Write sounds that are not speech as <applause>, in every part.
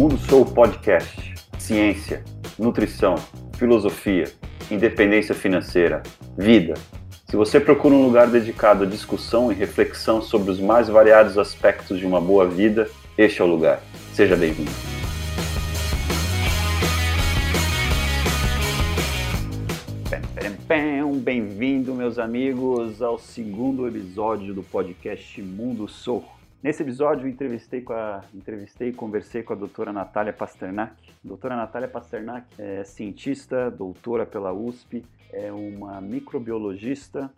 Mundo Sou Podcast. Ciência, nutrição, filosofia, independência financeira, vida. Se você procura um lugar dedicado à discussão e reflexão sobre os mais variados aspectos de uma boa vida, este é o lugar. Seja bem-vindo. Bem-vindo, meus amigos, ao segundo episódio do podcast Mundo Sou. Nesse episódio, entrevistei, com a, entrevistei e conversei com a doutora Natália Pasternak. Doutora Natália Pasternak é cientista, doutora pela USP, é uma microbiologista,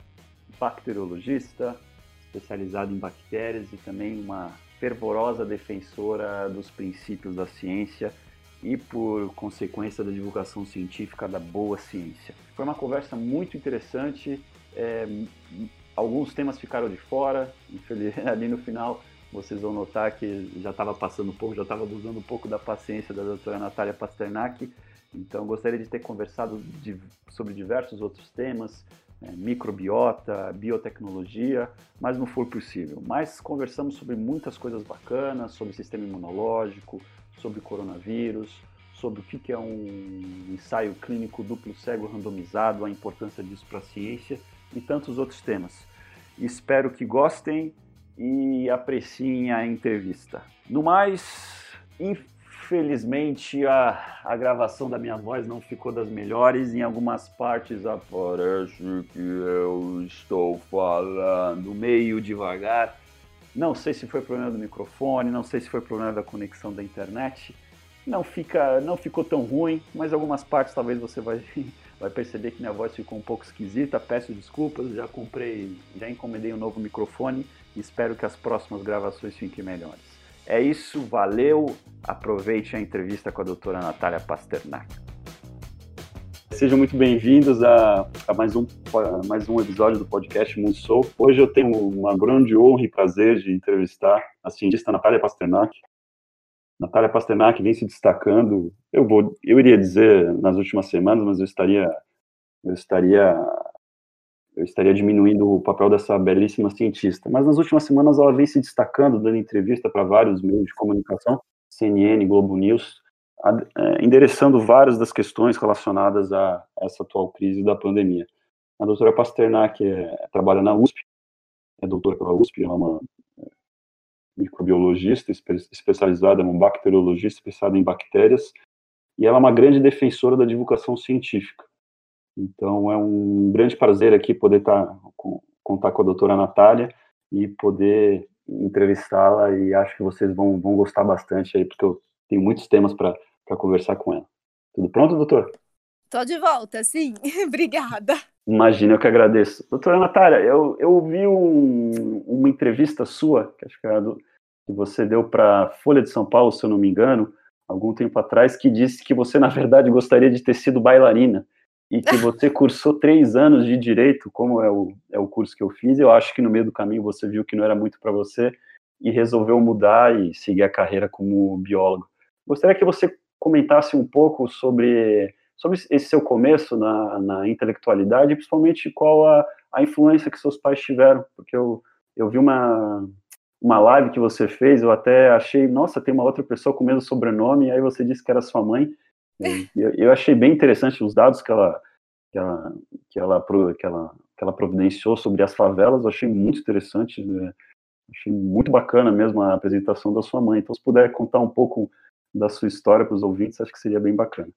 bacteriologista, especializada em bactérias e também uma fervorosa defensora dos princípios da ciência e, por consequência, da divulgação científica da boa ciência. Foi uma conversa muito interessante. É, alguns temas ficaram de fora, <laughs> ali no final vocês vão notar que já estava passando um pouco, já estava usando um pouco da paciência da doutora Natália Pasternak. Então, gostaria de ter conversado de, sobre diversos outros temas, né, microbiota, biotecnologia, mas não foi possível. Mas conversamos sobre muitas coisas bacanas, sobre sistema imunológico, sobre coronavírus, sobre o que é um ensaio clínico duplo cego randomizado, a importância disso para a ciência e tantos outros temas. Espero que gostem e apreciem a entrevista. No mais, infelizmente a, a gravação da minha voz não ficou das melhores. Em algumas partes aparece que eu estou falando meio devagar. Não sei se foi problema do microfone, não sei se foi problema da conexão da internet. Não fica, não ficou tão ruim, mas algumas partes talvez você vai <laughs> vai perceber que minha voz ficou um pouco esquisita. Peço desculpas, já comprei, já encomendei um novo microfone espero que as próximas gravações fiquem melhores. É isso, valeu. Aproveite a entrevista com a doutora Natália Pasternak. Sejam muito bem-vindos a, a, mais, um, a mais um episódio do podcast Mundo Soul. Hoje eu tenho uma grande honra e prazer de entrevistar a cientista Natália Pasternak. Natália Pasternak vem se destacando, eu vou, eu iria dizer nas últimas semanas, mas eu estaria, eu estaria eu estaria diminuindo o papel dessa belíssima cientista. Mas nas últimas semanas ela vem se destacando, dando entrevista para vários meios de comunicação, CNN, Globo News, é, endereçando várias das questões relacionadas a essa atual crise da pandemia. A doutora Pasternak é, trabalha na USP, é doutora pela USP, é uma é, microbiologista especializada, uma bacteriologista especializada em bactérias, e ela é uma grande defensora da divulgação científica. Então é um grande prazer aqui poder estar tá com, contar com a doutora Natália e poder entrevistá-la e acho que vocês vão, vão gostar bastante aí, porque eu tenho muitos temas para conversar com ela. Tudo pronto, doutor? Tô de volta, sim. <laughs> Obrigada. Imagina, eu que agradeço. Doutora Natália, eu, eu ouvi um, uma entrevista sua, que acho que, do, que você deu para Folha de São Paulo, se eu não me engano, algum tempo atrás, que disse que você, na verdade, gostaria de ter sido bailarina e que você cursou três anos de direito, como é o, é o curso que eu fiz, eu acho que no meio do caminho você viu que não era muito para você e resolveu mudar e seguir a carreira como biólogo. Gostaria que você comentasse um pouco sobre, sobre esse seu começo na, na intelectualidade, principalmente qual a, a influência que seus pais tiveram, porque eu, eu vi uma, uma live que você fez, eu até achei, nossa, tem uma outra pessoa com o mesmo sobrenome, e aí você disse que era sua mãe, eu, eu achei bem interessante os dados que ela, que ela, que ela, que ela, que ela providenciou sobre as favelas, eu achei muito interessante, né? achei muito bacana mesmo a apresentação da sua mãe. Então, se puder contar um pouco da sua história para os ouvintes, acho que seria bem bacana.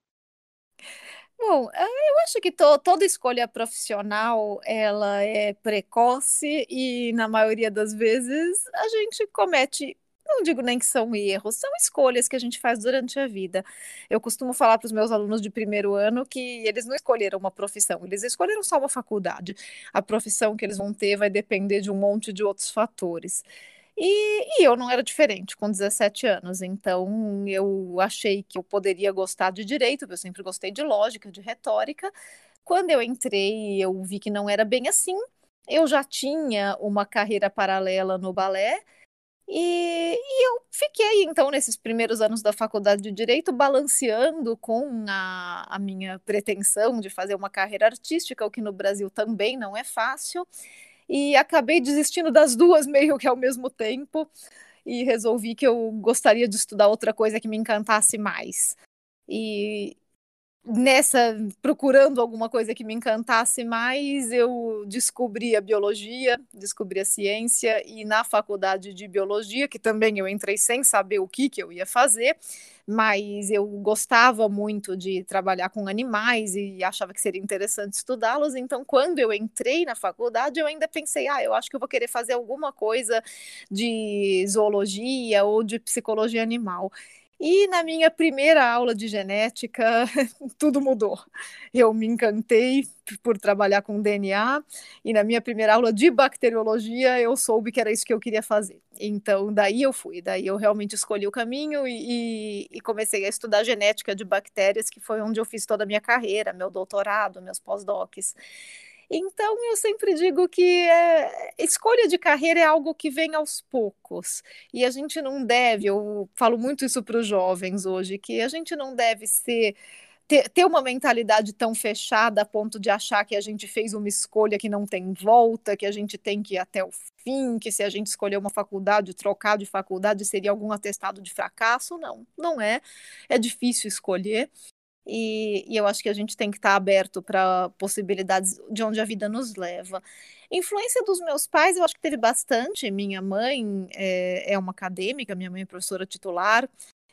Bom, eh, eu acho que to, toda escolha profissional ela é precoce e na maioria das vezes a gente comete não digo nem que são erros, são escolhas que a gente faz durante a vida. Eu costumo falar para os meus alunos de primeiro ano que eles não escolheram uma profissão, eles escolheram só uma faculdade. A profissão que eles vão ter vai depender de um monte de outros fatores. E, e, eu não era diferente com 17 anos, então eu achei que eu poderia gostar de direito, eu sempre gostei de lógica, de retórica. Quando eu entrei, eu vi que não era bem assim. Eu já tinha uma carreira paralela no balé e, e, eu fiquei, então, nesses primeiros anos da faculdade de Direito, balanceando com a, a, minha pretensão de fazer uma carreira artística, o que no Brasil também não é fácil, e acabei desistindo das duas meio que ao mesmo tempo. e resolvi que eu gostaria de estudar outra coisa que me encantasse mais. E, nessa procurando alguma coisa que me encantasse mais, eu descobri a biologia, descobri a ciência e na faculdade de biologia, que também eu entrei sem saber o que que eu ia fazer, mas eu gostava muito de trabalhar com animais e achava que seria interessante estudá-los, então quando eu entrei na faculdade, eu ainda pensei, ah, eu acho que eu vou querer fazer alguma coisa de zoologia ou de psicologia animal. E na minha primeira aula de genética, <laughs> tudo mudou. Eu me encantei por trabalhar com DNA, e na minha primeira aula de bacteriologia, eu soube que era isso que eu queria fazer. Então, daí eu fui, daí eu realmente escolhi o caminho e, e comecei a estudar genética de bactérias, que foi onde eu fiz toda a minha carreira, meu doutorado, meus pós-docs. Então, eu sempre digo que é, escolha de carreira é algo que vem aos poucos. E a gente não deve, eu falo muito isso para os jovens hoje, que a gente não deve ser. Ter, ter uma mentalidade tão fechada a ponto de achar que a gente fez uma escolha que não tem volta, que a gente tem que ir até o fim, que se a gente escolher uma faculdade, trocar de faculdade seria algum atestado de fracasso. Não, não é. É difícil escolher. E, e, eu acho que a gente tem que estar aberto para possibilidades de onde a vida nos leva. Influência dos meus pais, eu acho que teve bastante. Minha mãe é, é uma acadêmica, minha mãe é professora titular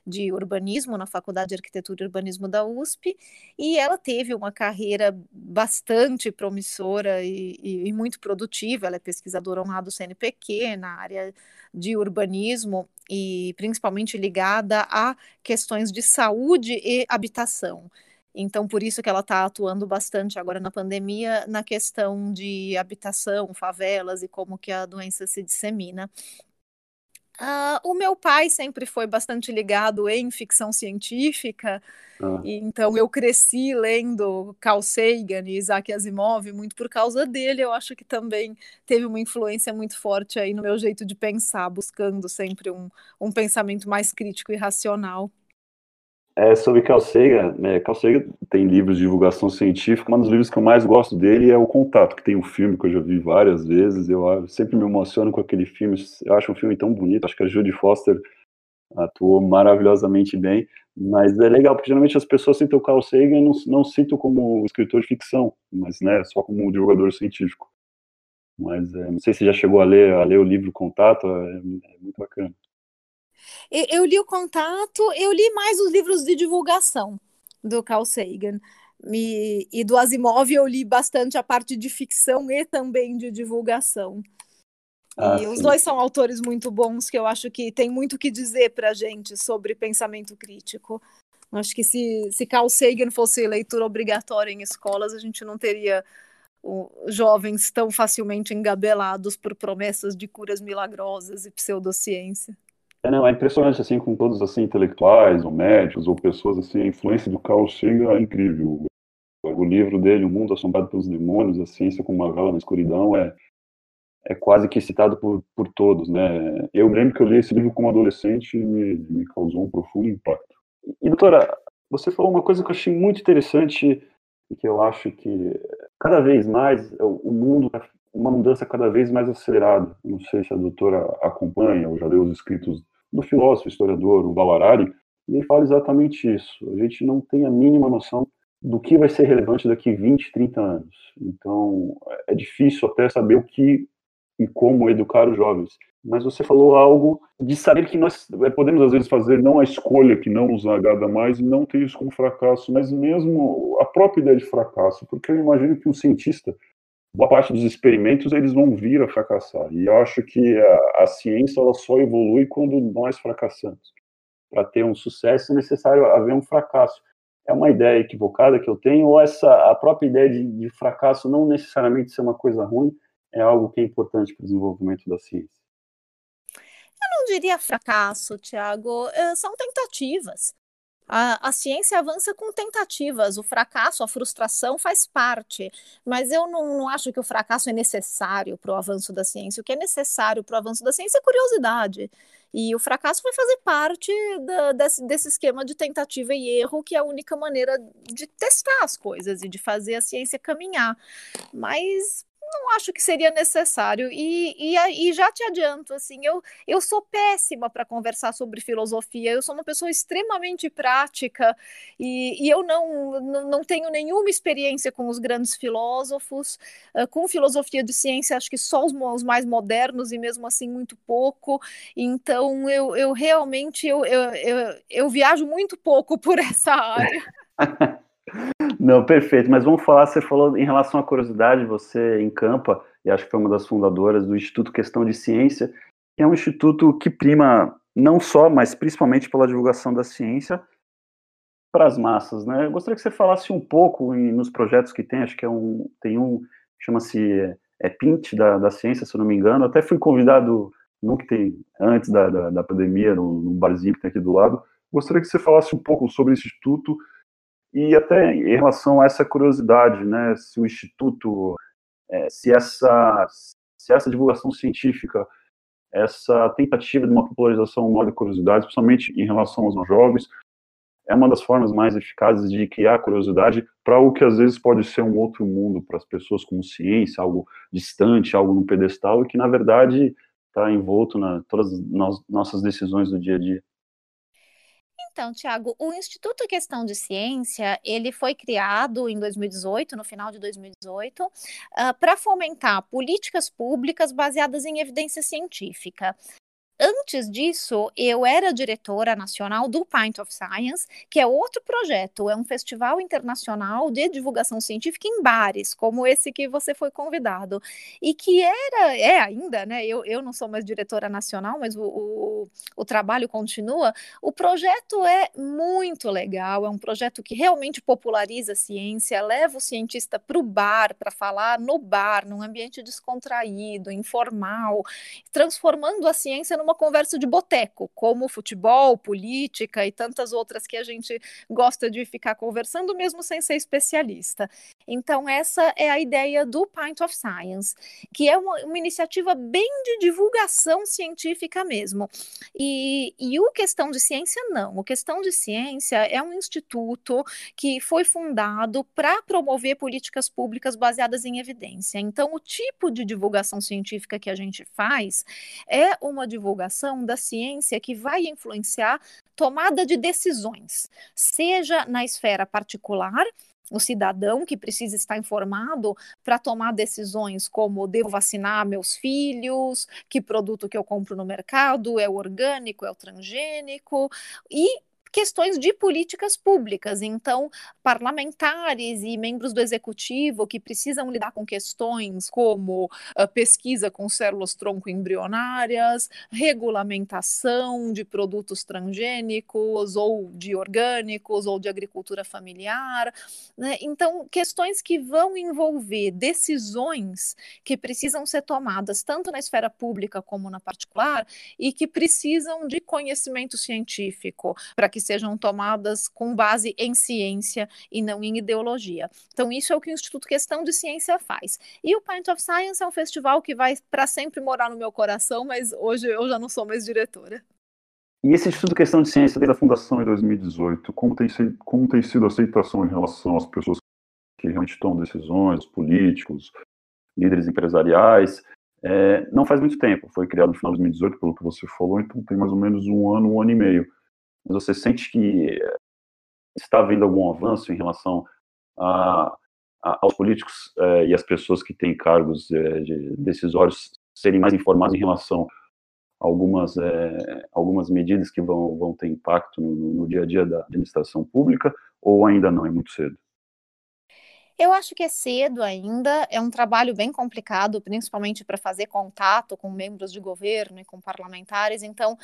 de urbanismo na Faculdade de Arquitetura e Urbanismo da USP, e ela teve uma carreira bastante promissora e, e, e muito produtiva. Ela é pesquisadora honrada do CNPq na área de urbanismo e principalmente ligada a questões de saúde e habitação. Então, por isso que ela está atuando bastante agora na pandemia na questão de habitação, favelas e como que a doença se dissemina. Uh, o meu pai sempre foi bastante ligado em ficção científica, ah. então eu cresci lendo Carl Sagan e Isaac Asimov muito por causa dele. Eu acho que também teve uma influência muito forte aí no meu jeito de pensar, buscando sempre um, um pensamento mais crítico e racional. É sobre Carl Sagan, né? Carl Sagan tem livros de divulgação científica, um dos livros que eu mais gosto dele é O Contato, que tem um filme que eu já vi várias vezes, eu sempre me emociono com aquele filme, eu acho um filme tão bonito, acho que a Judy Foster atuou maravilhosamente bem, mas é legal, porque geralmente as pessoas citam o Carl Sagan não, não citam como escritor de ficção, mas né, só como divulgador científico. Mas é, não sei se já chegou a ler, a ler o livro Contato, é, é muito bacana. Eu li o Contato, eu li mais os livros de divulgação do Carl Sagan. E, e do Asimov eu li bastante a parte de ficção e também de divulgação. Ah, e os dois são autores muito bons que eu acho que tem muito que dizer para gente sobre pensamento crítico. Acho que se, se Carl Sagan fosse leitura obrigatória em escolas, a gente não teria o, jovens tão facilmente engabelados por promessas de curas milagrosas e pseudociência. É, não, é impressionante, assim, com todos, assim, intelectuais, ou médicos, ou pessoas, assim, a influência do Carl Sagan é incrível. O livro dele, O Mundo Assombrado pelos Demônios, A Ciência como uma Vela na Escuridão, é, é quase que citado por, por todos, né? Eu lembro que eu li esse livro como adolescente e me, me causou um profundo impacto. E, doutora, você falou uma coisa que eu achei muito interessante e que eu acho que cada vez mais o mundo tá uma mudança cada vez mais acelerada. Não sei se a doutora acompanha ou já leu os escritos do filósofo, historiador, o Balarari, e ele fala exatamente isso. A gente não tem a mínima noção do que vai ser relevante daqui 20, 30 anos. Então, é difícil até saber o que e como educar os jovens. Mas você falou algo de saber que nós é, podemos, às vezes, fazer não a escolha que não nos agrada mais e não ter isso como fracasso, mas mesmo a própria ideia de fracasso. Porque eu imagino que um cientista boa parte dos experimentos eles vão vir a fracassar. E eu acho que a, a ciência ela só evolui quando nós fracassamos. Para ter um sucesso é necessário haver um fracasso. É uma ideia equivocada que eu tenho, ou essa a própria ideia de, de fracasso não necessariamente ser uma coisa ruim, é algo que é importante para o desenvolvimento da ciência? Eu não diria fracasso, Tiago, é, são tentativas. A, a, ciência avança com tentativas, o fracasso, a frustração faz parte, mas eu não, não acho que o fracasso é necessário para o avanço da ciência. O que é necessário para o avanço da ciência é curiosidade. E o fracasso vai fazer parte da, desse, desse esquema de tentativa e erro, que é a única maneira de testar as coisas e de fazer a ciência caminhar. Mas não acho que seria necessário. E, e, e já te adianto, assim, eu, eu sou péssima para conversar sobre filosofia, eu sou uma pessoa extremamente prática e, e eu não, não tenho nenhuma experiência com os grandes filósofos. Com filosofia de ciência, acho que só os, os, mais modernos e mesmo assim muito pouco. Então, eu, eu realmente eu, eu, eu, eu viajo muito pouco por essa área. <laughs> <laughs> Não, perfeito. Mas vamos falar, você falou em relação à curiosidade, você encampa, e acho que foi uma das fundadoras do Instituto Questão de Ciência, que é um instituto que prima não só, mas principalmente pela divulgação da ciência para as massas, né? Eu gostaria que você falasse um pouco em, nos projetos que tem, acho que é um, tem um, chama-se é Pint da, da ciência, se eu não me engano, até fui convidado, no que tem, antes da, da, da pandemia, num, barzinho que tem aqui do lado, gostaria que você falasse um pouco sobre esse instituto, e até em relação a essa curiosidade, né, se o Instituto, é, se, essa, se essa divulgação científica, essa tentativa de uma popularização maior de curiosidade, principalmente em relação aos jovens, é uma das formas mais eficazes de criar curiosidade para o que às vezes pode ser um outro mundo para as pessoas, como ciência, algo distante, algo no pedestal, e que na verdade está envolto na todas as nossas decisões do dia a dia. Então, Tiago, o Instituto Questão de Ciência, ele foi criado em 2018, no final de 2018, uh, para fomentar políticas públicas baseadas em evidência científica. Antes disso, eu era diretora nacional do Pint of Science, que é outro projeto, é um festival internacional de divulgação científica em bares, como esse que você foi convidado. E que era, é ainda, né? Eu, eu não sou mais diretora nacional, mas o, o, o trabalho continua. O projeto é muito legal, é um projeto que realmente populariza a ciência, leva o cientista para o bar, para falar no bar, num ambiente descontraído, informal, transformando a ciência numa uma conversa de boteco, como futebol, política e tantas outras que a gente gosta de ficar conversando, mesmo sem ser especialista. Então, essa é a ideia do Pint of Science, que é uma, uma iniciativa bem de divulgação científica mesmo. E, e o Questão de Ciência, não. O Questão de Ciência é um instituto que foi fundado para promover políticas públicas baseadas em evidência. Então, o tipo de divulgação científica que a gente faz é uma divulgação divulgação da ciência que vai influenciar tomada de decisões, seja na esfera particular, o cidadão que precisa estar informado para tomar decisões como devo vacinar meus filhos, que produto que eu compro no mercado? É orgânico, é o transgênico, e questões de políticas públicas. Então, parlamentares e membros do executivo que precisam lidar com questões como uh, pesquisa com células tronco embrionárias, regulamentação de produtos transgênicos ou de orgânicos ou de agricultura familiar. Né? Então, questões que vão envolver decisões que precisam ser tomadas tanto na esfera pública como na particular e que precisam de conhecimento científico para que sejam tomadas com base em ciência e não em ideologia. Então, isso é o que o Instituto Questão de Ciência faz. E o Pint of Science é um festival que vai para sempre morar no meu coração, mas hoje eu já não sou mais diretora. E esse Instituto Questão de Ciência, desde a fundação em 2018, como tem, sido, como tem sido a aceitação em relação às pessoas que realmente tomam decisões, os políticos, líderes empresariais? É, não faz muito tempo, foi criado no final de 2018, pelo que você falou, então tem mais ou menos um ano, um ano e meio mas você sente que está havendo algum avanço em relação a, a, aos políticos é, e às pessoas que têm cargos é, de decisórios serem mais informados em relação a algumas, é, algumas medidas que vão, vão ter impacto no, no dia a dia da administração pública, ou ainda não, é muito cedo? Eu acho que é cedo ainda, é um trabalho bem complicado, principalmente para fazer contato com membros de governo e com parlamentares, então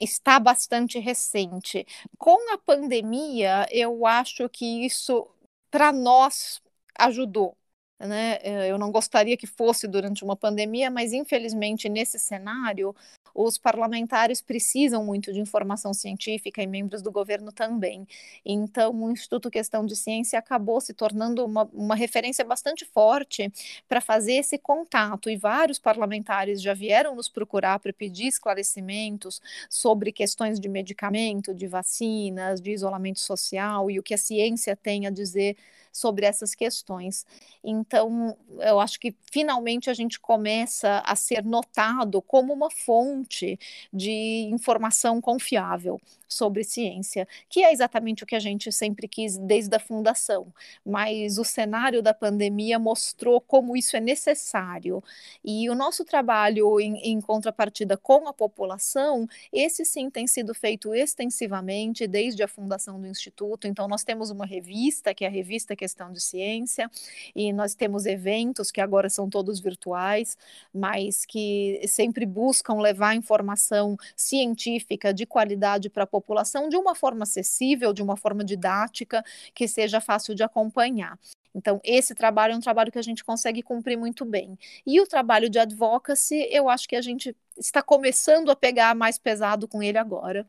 está bastante recente. Com a pandemia, eu acho que isso, para nós, ajudou. Né? Eh, eu não gostaria que fosse durante uma pandemia, mas infelizmente nesse cenário os parlamentares precisam muito de informação científica e membros do governo também. Então, o Instituto Questão de Ciência acabou se tornando uma, uma referência bastante forte para fazer esse contato, e vários parlamentares já vieram nos procurar para pedir esclarecimentos sobre questões de medicamento, de vacinas, de isolamento social e o que a ciência tem a dizer sobre essas questões. Então, eu acho que finalmente a gente começa a ser notado como uma fonte de informação confiável sobre ciência, que é exatamente o que a gente sempre quis desde a fundação. Mas o cenário da pandemia mostrou como isso é necessário. E o nosso trabalho em, em contrapartida com a população, esse sim tem sido feito extensivamente desde a fundação do Instituto. Então, nós temos uma revista, que é a Revista Questão de Ciência, e nós temos eventos que agora são todos virtuais, mas que sempre buscam levar informação científica de qualidade para a população de uma forma acessível, de uma forma didática, que seja fácil de acompanhar. Então, esse trabalho é um trabalho que a gente consegue cumprir muito bem. E o trabalho de advocacy, eu acho que a gente está começando a pegar mais pesado com ele agora.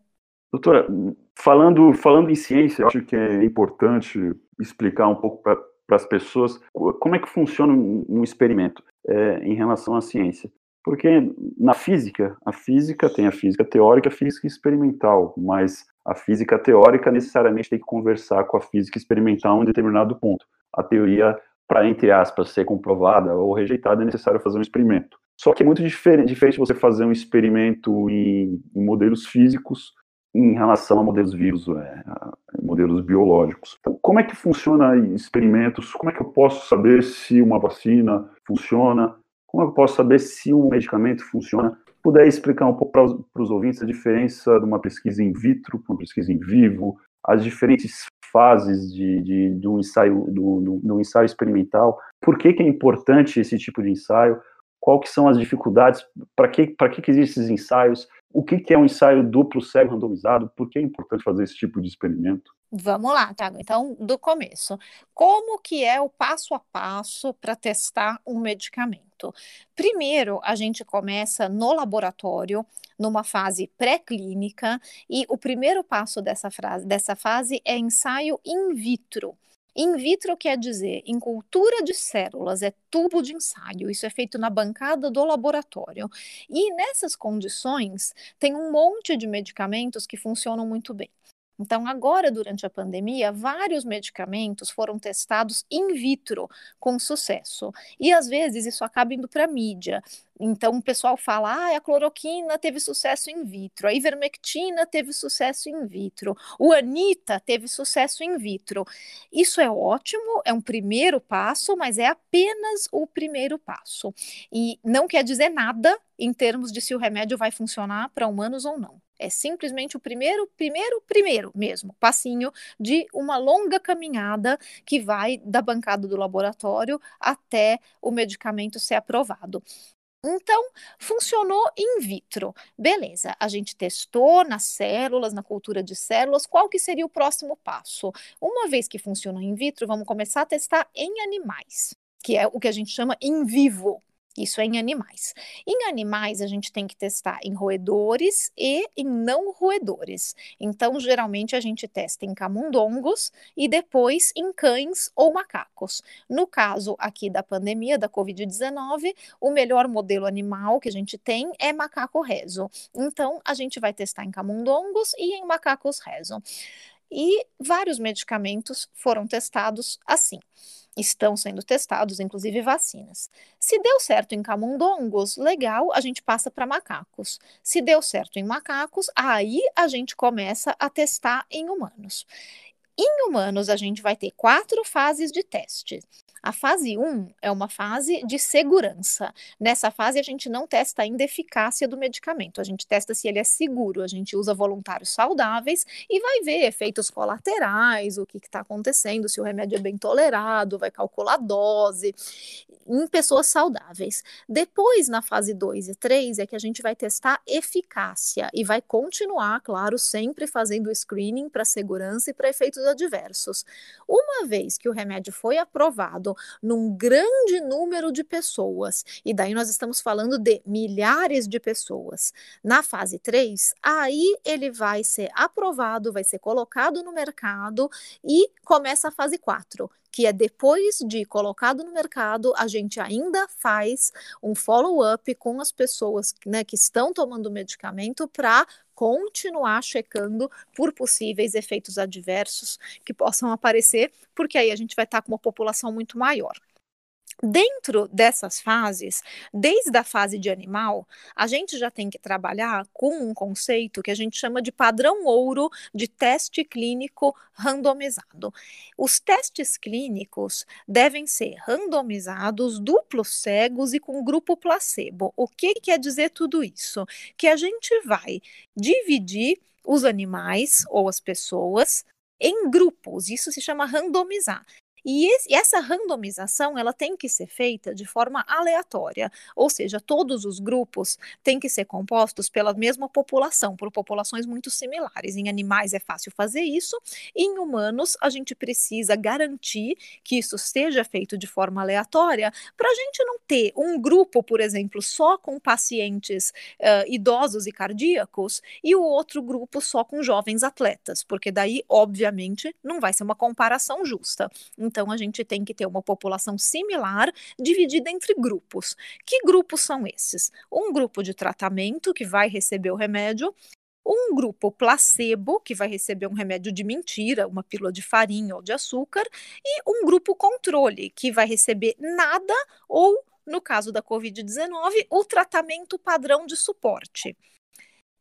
Doutora, falando, falando em ciência, eu acho que é importante explicar um pouco para as pessoas como é que funciona um, um experimento é, em relação à ciência. Porque na física, a física tem a física teórica a física experimental, mas a física teórica necessariamente tem que conversar com a física experimental em um determinado ponto. A teoria, para, entre aspas, ser comprovada ou rejeitada, é necessário fazer um experimento. Só que é muito diferente, diferente você fazer um experimento em, em modelos físicos em relação a modelos vírus, é, a modelos biológicos. Então, como é que funciona experimentos? Como é que eu posso saber se uma vacina funciona? Como eu posso saber se um medicamento funciona? Puder explicar um pouco para os ouvintes a diferença de uma pesquisa in vitro para uma pesquisa em vivo, as diferentes fases de, de, de um ensaio, do, ensaio experimental, por que, que é importante esse tipo de ensaio, qual que são as dificuldades, para que, que, que existem esses ensaios, o que, que é um ensaio duplo cego randomizado, por que é importante fazer esse tipo de experimento? Vamos lá, Thiago. Então, do começo. Como que é o passo a passo para testar um medicamento? Primeiro, a gente começa no laboratório, numa fase pré-clínica, e o primeiro passo dessa, frase, dessa fase é ensaio in vitro. In vitro quer dizer em cultura de células, é tubo de ensaio. Isso é feito na bancada do laboratório. E nessas condições, tem um monte de medicamentos que funcionam muito bem. Então, agora, durante a pandemia, vários medicamentos foram testados in vitro com sucesso. E às vezes isso acaba indo para a mídia. Então, o pessoal fala: ah, a cloroquina teve sucesso in vitro, a ivermectina teve sucesso in vitro, o Anita teve sucesso in vitro. Isso é ótimo, é um primeiro passo, mas é apenas o primeiro passo. E não quer dizer nada em termos de se o remédio vai funcionar para humanos ou não. É simplesmente o primeiro, primeiro, primeiro mesmo passinho de uma longa caminhada que vai da bancada do laboratório até o medicamento ser aprovado. Então, funcionou in vitro. Beleza, a gente testou nas células, na cultura de células, qual que seria o próximo passo? Uma vez que funcionou in vitro, vamos começar a testar em animais, que é o que a gente chama in vivo. Isso é em animais. Em animais, a gente tem que testar em roedores e em não roedores. Então, geralmente, a gente testa em camundongos e depois em cães ou macacos. No caso aqui da pandemia da Covid-19, o melhor modelo animal que a gente tem é macaco rezo. Então, a gente vai testar em camundongos e em macacos rezo. E vários medicamentos foram testados assim estão sendo testados, inclusive vacinas. Se deu certo em camundongos, legal, a gente passa para macacos. Se deu certo em macacos, aí a gente começa a testar em humanos. Em humanos, a gente vai ter quatro fases de teste. A fase 1 é uma fase de segurança. Nessa fase, a gente não testa ainda a eficácia do medicamento, a gente testa se ele é seguro, a gente usa voluntários saudáveis e vai ver efeitos colaterais, o que está acontecendo, se o remédio é bem tolerado, vai calcular a dose, em pessoas saudáveis. Depois, na fase 2 e 3, é que a gente vai testar eficácia e vai continuar, claro, sempre fazendo screening para segurança e para efeitos adversos. Uma vez que o remédio foi aprovado num grande número de pessoas, e daí nós estamos falando de milhares de pessoas. Na fase 3, aí ele vai ser aprovado, vai ser colocado no mercado e começa a fase 4, que é depois de colocado no mercado, a gente ainda faz um follow-up com as pessoas né, que estão tomando o medicamento para continuar checando por possíveis efeitos adversos que possam aparecer, porque aí a gente vai estar com uma população muito maior. Dentro dessas fases, desde a fase de animal, a gente já tem que trabalhar com um conceito que a gente chama de padrão ouro de teste clínico randomizado. Os testes clínicos devem ser randomizados, duplos cegos e com grupo placebo. O que quer dizer tudo isso? Que a gente vai dividir os animais ou as pessoas em grupos, isso se chama randomizar. E, esse, essa randomização ela tem que ser feita de forma aleatória, ou seja, todos os grupos têm que ser compostos pela mesma população, por populações muito similares. Em animais é fácil fazer isso, em humanos a gente precisa garantir que isso seja feito de forma aleatória, para a gente não ter um grupo, por exemplo, só com pacientes uh, idosos e cardíacos e o outro grupo só com jovens atletas, porque daí, obviamente, não vai ser uma comparação justa. A gente tem que ter uma população similar, dividida entre grupos. Que grupos são esses? Um grupo de tratamento, que vai receber o remédio, um grupo placebo, que vai receber um remédio de mentira, uma pílula de farinha ou de açúcar, e um grupo controle, que vai receber nada ou, no caso da Covid-19, o tratamento padrão de suporte.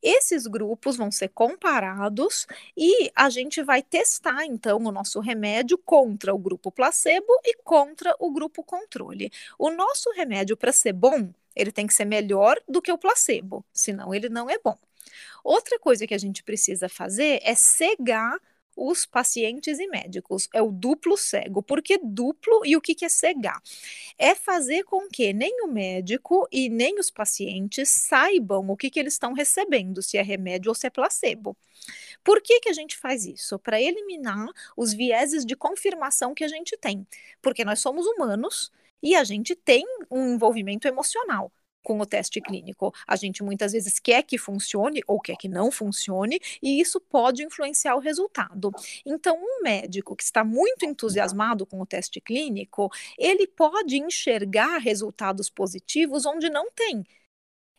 Esses grupos vão ser comparados e a gente vai testar então o nosso remédio contra o grupo placebo e contra o grupo controle. O nosso remédio para ser bom, ele tem que ser melhor do que o placebo, senão ele não é bom. Outra coisa que a gente precisa fazer é cegar os pacientes e médicos. É o duplo cego. Por que duplo e o que, que é cegar? É fazer com que nem o médico e nem os pacientes saibam o que, que eles estão recebendo, se é remédio ou se é placebo. Por que, que a gente faz isso? Para eliminar os vieses de confirmação que a gente tem. Porque nós somos humanos e a gente tem um envolvimento emocional com o teste clínico. A gente muitas vezes quer que funcione ou quer que não funcione, e isso pode influenciar o resultado. Então, um médico que está muito entusiasmado com o teste clínico, ele pode enxergar resultados positivos onde não tem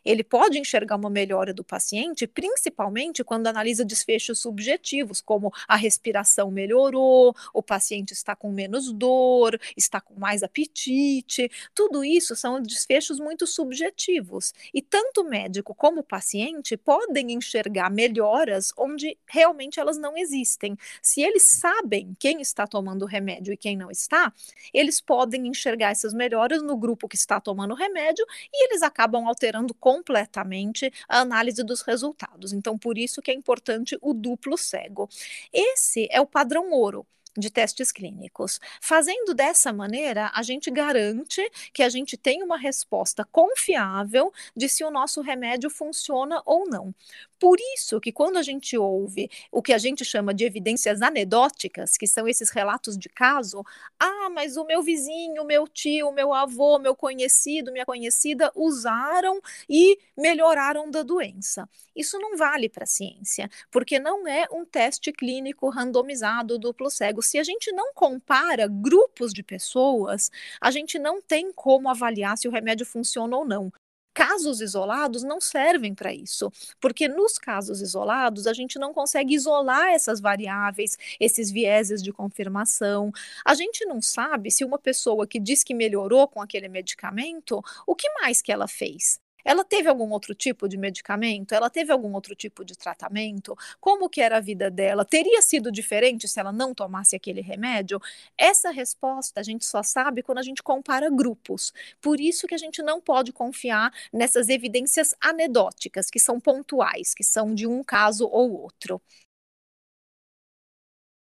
ele pode enxergar uma melhora do paciente, principalmente quando analisa desfechos subjetivos, como a respiração melhorou, o paciente está com menos dor, está com mais apetite. Tudo isso são desfechos muito subjetivos. E tanto o médico como o paciente podem enxergar melhoras onde realmente elas não existem. Se eles sabem quem está tomando o remédio e quem não está, eles podem enxergar essas melhoras no grupo que está tomando o remédio e eles acabam alterando com completamente a análise dos resultados. Então, por isso que é importante o duplo cego. Esse é o padrão ouro de testes clínicos. Fazendo dessa maneira, a gente garante que a gente tem uma resposta confiável de se o nosso remédio funciona ou não. Por isso que quando a gente ouve o que a gente chama de evidências anedóticas, que são esses relatos de caso, ah, mas o meu vizinho, o meu tio, o meu avô, meu conhecido, minha conhecida usaram e melhoraram da doença. Isso não vale para a ciência, porque não é um teste clínico randomizado duplo cego. Se a gente não compara grupos de pessoas, a gente não tem como avaliar se o remédio funciona ou não casos isolados não servem para isso, porque nos casos isolados a gente não consegue isolar essas variáveis, esses vieses de confirmação. A gente não sabe se uma pessoa que diz que melhorou com aquele medicamento, o que mais que ela fez? Ela teve algum outro tipo de medicamento? Ela teve algum outro tipo de tratamento? Como que era a vida dela? Teria sido diferente se ela não tomasse aquele remédio? Essa resposta a gente só sabe quando a gente compara grupos. Por isso que a gente não pode confiar nessas evidências anedóticas, que são pontuais, que são de um caso ou outro.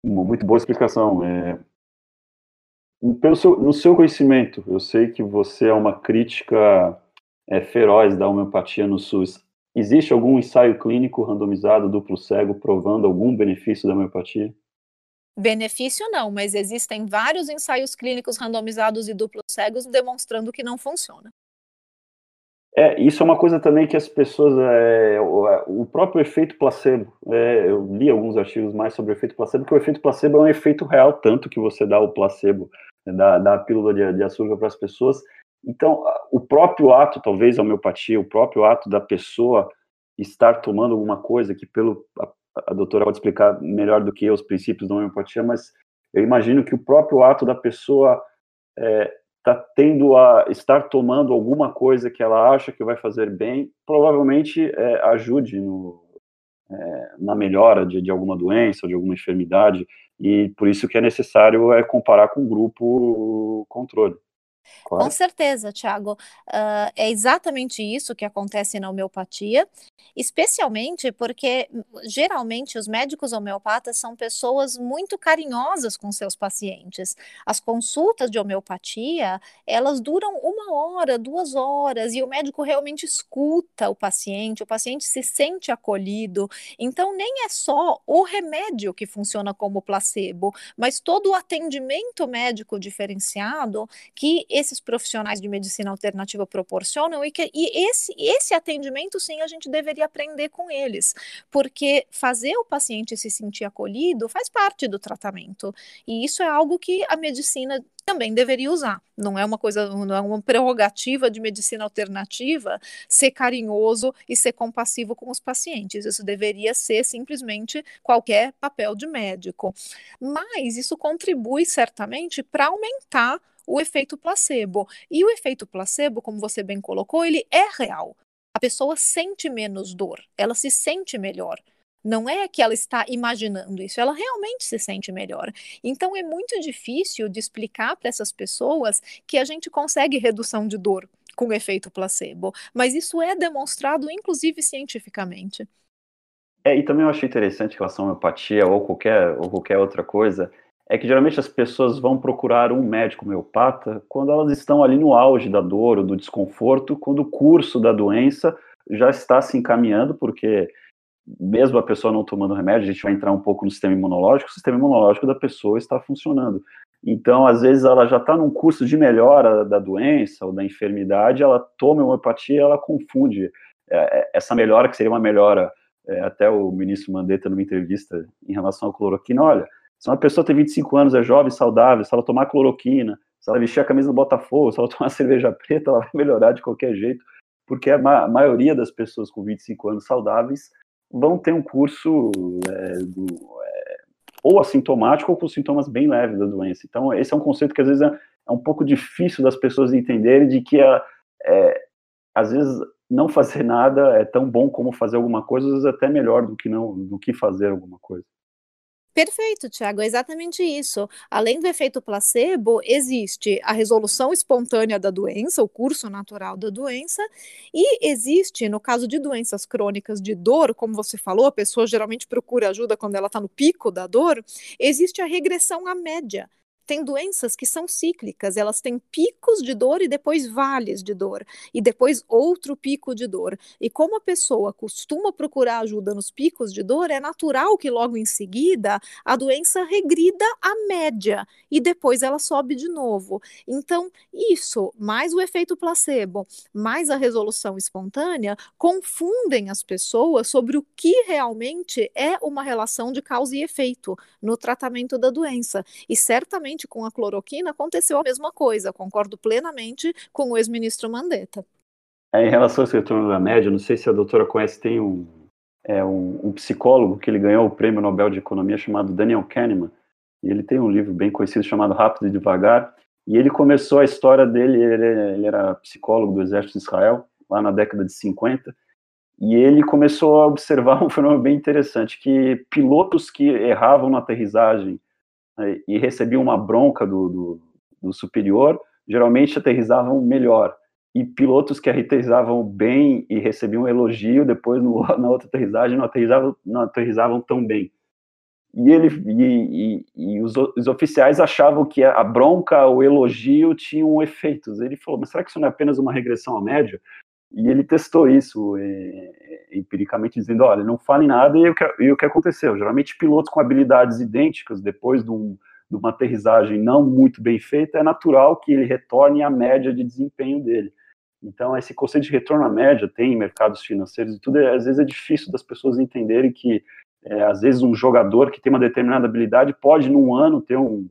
Muito boa explicação. É... Pelo seu, no seu conhecimento, eu sei que você é uma crítica é, feroz da homeopatia no SUS. Existe algum ensaio clínico randomizado duplo cego provando algum benefício da homeopatia? Benefício não, mas existem vários ensaios clínicos randomizados e duplos cegos demonstrando que não funciona. É, isso é uma coisa também que as pessoas. É, o, é, próprio efeito placebo. É, eu li alguns artigos mais sobre o efeito placebo, que o efeito placebo é um efeito real, tanto que você dá o placebo, dá, dá a pílula de, de açúcar para as pessoas. Então, o próprio ato, talvez a homeopatia, o próprio ato da pessoa estar tomando alguma coisa, que pelo. A, a doutora pode explicar melhor do que eu os princípios da homeopatia, mas eu imagino que o próprio ato da pessoa é, está tendo a estar tomando alguma coisa que ela acha que vai fazer bem, provavelmente é, ajude no, é, na melhora de, de, alguma doença, de alguma enfermidade, e por isso que é necessário é comparar com o grupo controle. Com certeza, Tiago. Uh, é exatamente isso que acontece na homeopatia, especialmente porque geralmente os médicos homeopatas são pessoas muito carinhosas com seus pacientes. As consultas de homeopatia elas duram uma hora, duas horas, e o médico realmente escuta o paciente, o paciente se sente acolhido. Então, nem é só o remédio que funciona como placebo, mas todo o atendimento médico diferenciado que esses profissionais de medicina alternativa proporcionam e que e esse, esse atendimento, sim, a gente deveria aprender com eles, porque fazer o paciente se sentir acolhido faz parte do tratamento. E isso é algo que a medicina também deveria usar. Não é uma coisa, não é uma prerrogativa de medicina alternativa ser carinhoso e ser compassivo com os pacientes. Isso deveria ser simplesmente qualquer papel de médico. Mas isso contribui certamente para aumentar o efeito placebo. E o efeito placebo, como você bem colocou, ele é real. A pessoa sente menos dor, ela se sente melhor. Não é que ela está imaginando isso, ela realmente se sente melhor. Então é muito difícil de explicar para essas pessoas que a gente consegue redução de dor com efeito placebo, mas isso é demonstrado inclusive cientificamente. É, e também eu achei interessante em relação à homeopatia ou qualquer, ou qualquer outra coisa, é que geralmente as pessoas vão procurar um médico homeopata quando elas estão ali no auge da dor ou do desconforto, quando o curso da doença já está se encaminhando, porque mesmo a pessoa não tomando remédio, a gente vai entrar um pouco no sistema imunológico, o sistema imunológico da pessoa está funcionando. Então, às vezes, ela já está num curso de melhora da doença ou da enfermidade, ela toma homeopatia ela confunde é, é, essa melhora, que seria uma melhora, é, até o ministro Mandetta, numa entrevista em relação à cloroquina, olha, se uma pessoa tem 25 anos, é jovem, saudável, se ela tomar cloroquina, se ela vestir a camisa do Botafogo, se ela <laughs> tomar cerveja preta, ela vai melhorar de qualquer jeito, porque a, ma maioria das pessoas com 25 anos saudáveis vão ter um curso é, do, é, ou assintomático ou com sintomas bem leves da doença. Então, esse é um conceito que às vezes é, é um pouco difícil das pessoas entenderem de que a, é, às vezes não fazer nada é tão bom como fazer alguma coisa, às vezes até melhor do que não do que fazer alguma coisa. Perfeito, Tiago, é exatamente isso. Além do efeito placebo, existe a resolução espontânea da doença, o curso natural da doença, e existe, no caso de doenças crônicas de dor, como você falou, a pessoa geralmente procura ajuda quando ela está no pico da dor, existe a regressão à média tem doenças que são cíclicas, elas têm picos de dor e depois vales de dor, e depois outro pico de dor. E como a pessoa costuma procurar ajuda nos picos de dor, é natural que logo em seguida a doença regrida à média e depois ela sobe de novo. Então, isso, mais o efeito placebo, mais a resolução espontânea, confundem as pessoas sobre o que realmente é uma relação de causa e efeito no tratamento da doença. E certamente com a cloroquina aconteceu a mesma coisa, concordo plenamente com o ex-ministro Mandetta. É, em relação ao retorno da média, não sei se a doutora conhece, tem um, é, um, um, psicólogo que ele ganhou o prêmio Nobel de Economia chamado Daniel Kahneman, e ele tem um livro bem conhecido chamado Rápido e Devagar, e ele começou a história dele, ele, ele era psicólogo do exército de Israel, lá na década de 50, e ele começou a observar <laughs> um fenômeno bem interessante, que pilotos que erravam na aterrissagem e recebiam uma bronca do, do, do, superior, geralmente aterrizavam melhor. E pilotos que aterrizavam bem e recebiam um elogio, depois no, <laughs> na outra aterrissagem não aterrizavam, não aterrizavam tão bem. E, ele, e, e, e os, os, oficiais achavam que a bronca, o elogio tinham efeitos. Ele falou, mas será que isso não é apenas uma regressão à média? E ele testou isso é, empiricamente, dizendo: olha, não fale nada, e o, que, e o que aconteceu? Geralmente, pilotos com habilidades idênticas, depois de, um, de uma aterrissagem não muito bem feita, é natural que ele retorne à média de desempenho dele. Então, esse conceito de retorno à média tem em mercados financeiros e tudo, é, às vezes é difícil das pessoas entenderem que, é, às vezes, um jogador que tem uma determinada habilidade pode, num ano, ter um,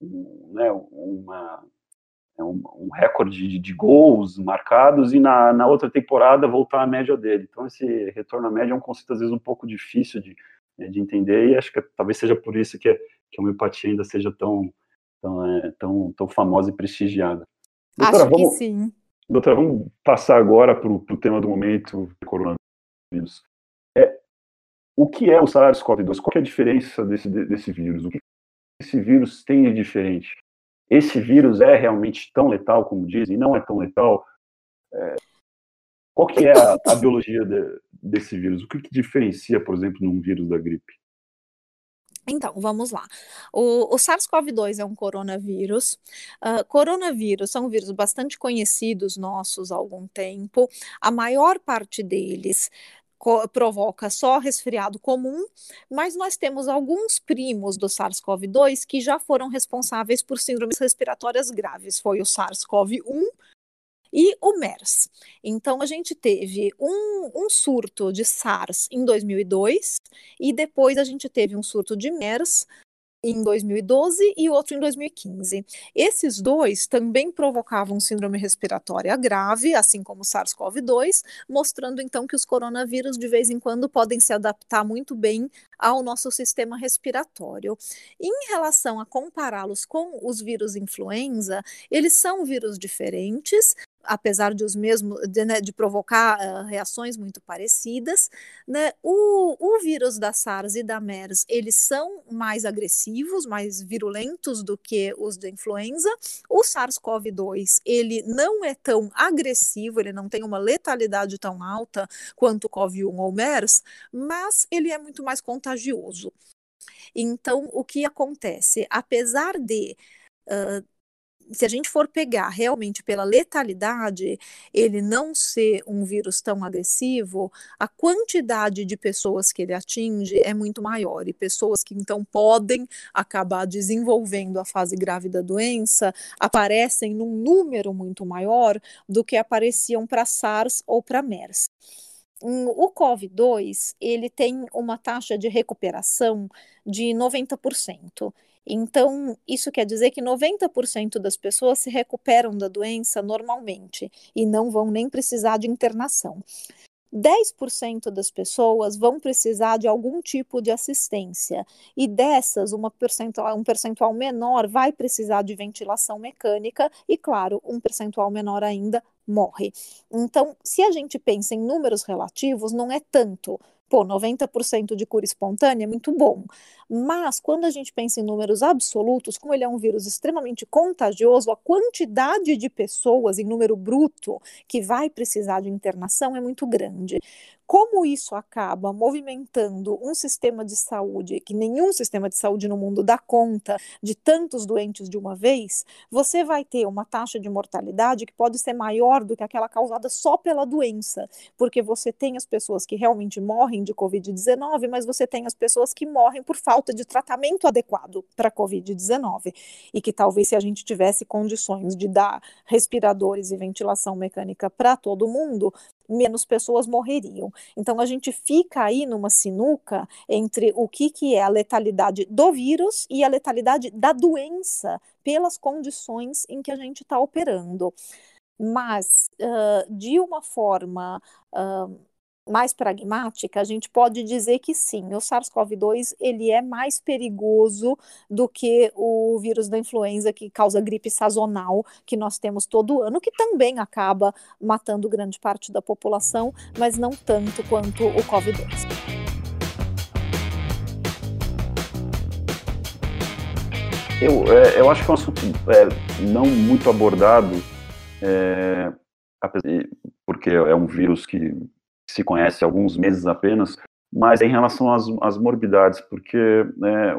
um né, uma, é um, um, recorde de, de, gols marcados e na, na outra temporada voltar à média dele. Então, esse retorno à média é um conceito, às vezes, um pouco difícil de, de entender e acho que talvez seja por isso que, que a homeopatia ainda seja tão, tão, é, tão, tão famosa e prestigiada. Doutora, Acho vamos, que sim. Doutora, vamos passar agora para o tema do momento, coronavírus. É, o que é o SARS-CoV-2? Qual é a diferença desse, desse vírus? O que esse vírus tem de diferente? Esse vírus é realmente tão letal como dizem? Não é tão letal? É, qual que é a, a biologia de, desse vírus? O que, que diferencia, por exemplo, num vírus da gripe? Então, vamos lá. O, o SARS-CoV-2 é um coronavírus. Uh, coronavírus são vírus bastante conhecidos nossos há algum tempo. A maior parte deles provoca só resfriado comum, mas nós temos alguns primos do SARS-CoV-2 que já foram responsáveis por síndromes respiratórias graves. Foi o SARS-CoV-1 e o MERS. Então, a gente teve um, um, surto de SARS em 2002 e depois a gente teve um surto de MERS em 2012 e outro em 2015. Esses dois também provocavam síndrome respiratória grave, assim como o SARS-CoV-2, mostrando então que os coronavírus de vez em quando podem se adaptar muito bem ao nosso sistema respiratório. Em relação a compará-los com os vírus influenza, eles são vírus diferentes, apesar de os mesmos de, né, de provocar uh, reações muito parecidas, né, o, o vírus da SARS e da MERS eles são mais agressivos, mais virulentos do que os da influenza. O SARS-CoV-2 ele não é tão agressivo, ele não tem uma letalidade tão alta quanto o CoV-1 ou MERS, mas ele é muito mais contagioso. Então, o que acontece? Apesar de uh, se a gente for pegar realmente pela letalidade, ele não ser um vírus tão agressivo, a quantidade de pessoas que ele atinge é muito maior. E pessoas que então podem acabar desenvolvendo a fase grave da doença aparecem num número muito maior do que apareciam para SARS ou para MERS. O COVID-2 ele tem uma taxa de recuperação de 90%. Então, isso quer dizer que 90% das pessoas se recuperam da doença normalmente e não vão nem precisar de internação. 10% das pessoas vão precisar de algum tipo de assistência, e dessas, uma percentual, um percentual menor vai precisar de ventilação mecânica, e, claro, um percentual menor ainda morre. Então, se a gente pensa em números relativos, não é tanto, Pô, 90% de cura espontânea é muito bom. Mas quando a gente pensa em números absolutos, como ele é um vírus extremamente contagioso, a quantidade de pessoas em número bruto que vai precisar de internação é muito grande. Como isso acaba movimentando um sistema de saúde que nenhum sistema de saúde no mundo dá conta de tantos doentes de uma vez, você vai ter uma taxa de mortalidade que pode ser maior do que aquela causada só pela doença, porque você tem as pessoas que realmente morrem de Covid-19, mas você tem as pessoas que morrem por falta de tratamento adequado para Covid-19. E que talvez se a gente tivesse condições de dar respiradores e ventilação mecânica para todo mundo, menos pessoas morreriam. Então a gente fica aí numa sinuca entre o que, que é a letalidade do vírus e a letalidade da doença pelas condições em que a gente está operando. Mas, uh, de uma forma uh, mais pragmática, a gente pode dizer que sim, o SARS-CoV-2 ele é mais perigoso do que o vírus da influenza que causa gripe sazonal que nós temos todo ano, que também acaba matando grande parte da população, mas não tanto quanto o COVID-2. Eu, é, eu acho que é um assunto é, não muito abordado, é, porque é um vírus que se conhece alguns meses apenas, mas em relação às, às morbidades, porque né,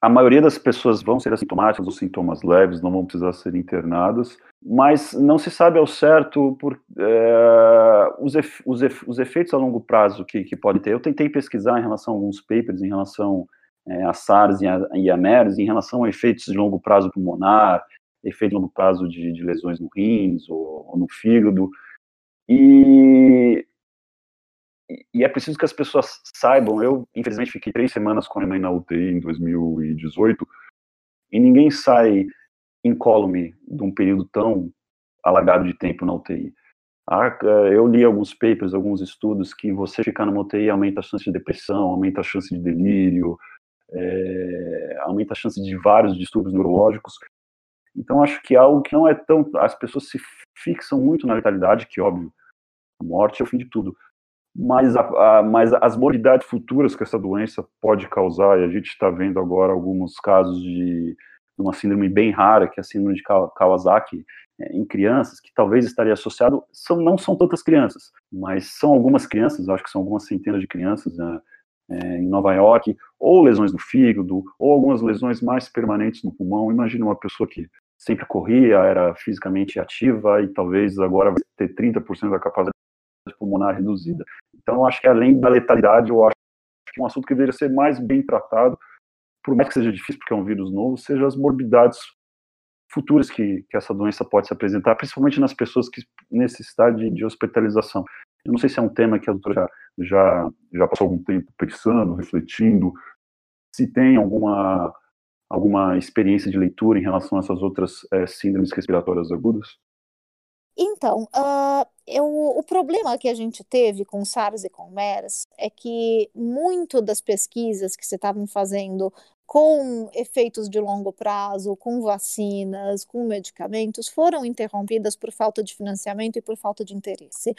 a maioria das pessoas vão ser assintomáticas ou sintomas leves, não vão precisar ser internadas, mas não se sabe ao certo por, é, os, os, os, efeitos a longo prazo que, que pode ter. Eu tentei pesquisar em relação a alguns papers, em relação é, a SARS e a, e a MERS, em relação a efeitos de longo prazo pulmonar, efeito de longo prazo de, de lesões no rins ou, ou no fígado, E, e é preciso que as pessoas saibam. Eu, infelizmente, fiquei três semanas com a minha mãe na UTI em 2018 e ninguém sai incólume de um período tão alagado de tempo na UTI. Ah, eu li alguns papers, alguns estudos que você ficar numa UTI aumenta a chance de depressão, aumenta a chance de delírio, é, aumenta a chance de vários distúrbios neurológicos. Então, acho que é algo que não é tão. As pessoas se fixam muito na letalidade, que, óbvio, a morte é o fim de tudo. Mas, a, a, mas as morbidades futuras que essa doença pode causar, e a gente está vendo agora alguns casos de uma síndrome bem rara, que é a síndrome de Kawasaki, é, em crianças, que talvez estaria associado, são, não são tantas crianças, mas são algumas crianças, acho que são algumas centenas de crianças né, é, em Nova York, ou lesões no fígado, ou algumas lesões mais permanentes no pulmão. Imagina uma pessoa que sempre corria, era fisicamente ativa e talvez agora vai ter 30% da capacidade pulmonar reduzida. Então, acho que além da letalidade, eu acho que um assunto que deveria ser mais bem tratado, por mais que seja difícil, porque é um vírus novo, seja as morbidades futuras que, que essa doença pode se apresentar, principalmente nas pessoas que necessitam de, de hospitalização. Eu não sei se é um tema que a doutora já, já, já passou algum tempo pensando, refletindo, se tem alguma, alguma experiência de leitura em relação a essas outras é, síndromes respiratórias agudas? Então, uh, eu, o problema que a gente teve com SARS e com MERS é que muito das pesquisas que se estavam fazendo com efeitos de longo prazo, com vacinas, com medicamentos, foram interrompidas por falta de financiamento e por falta de interesse.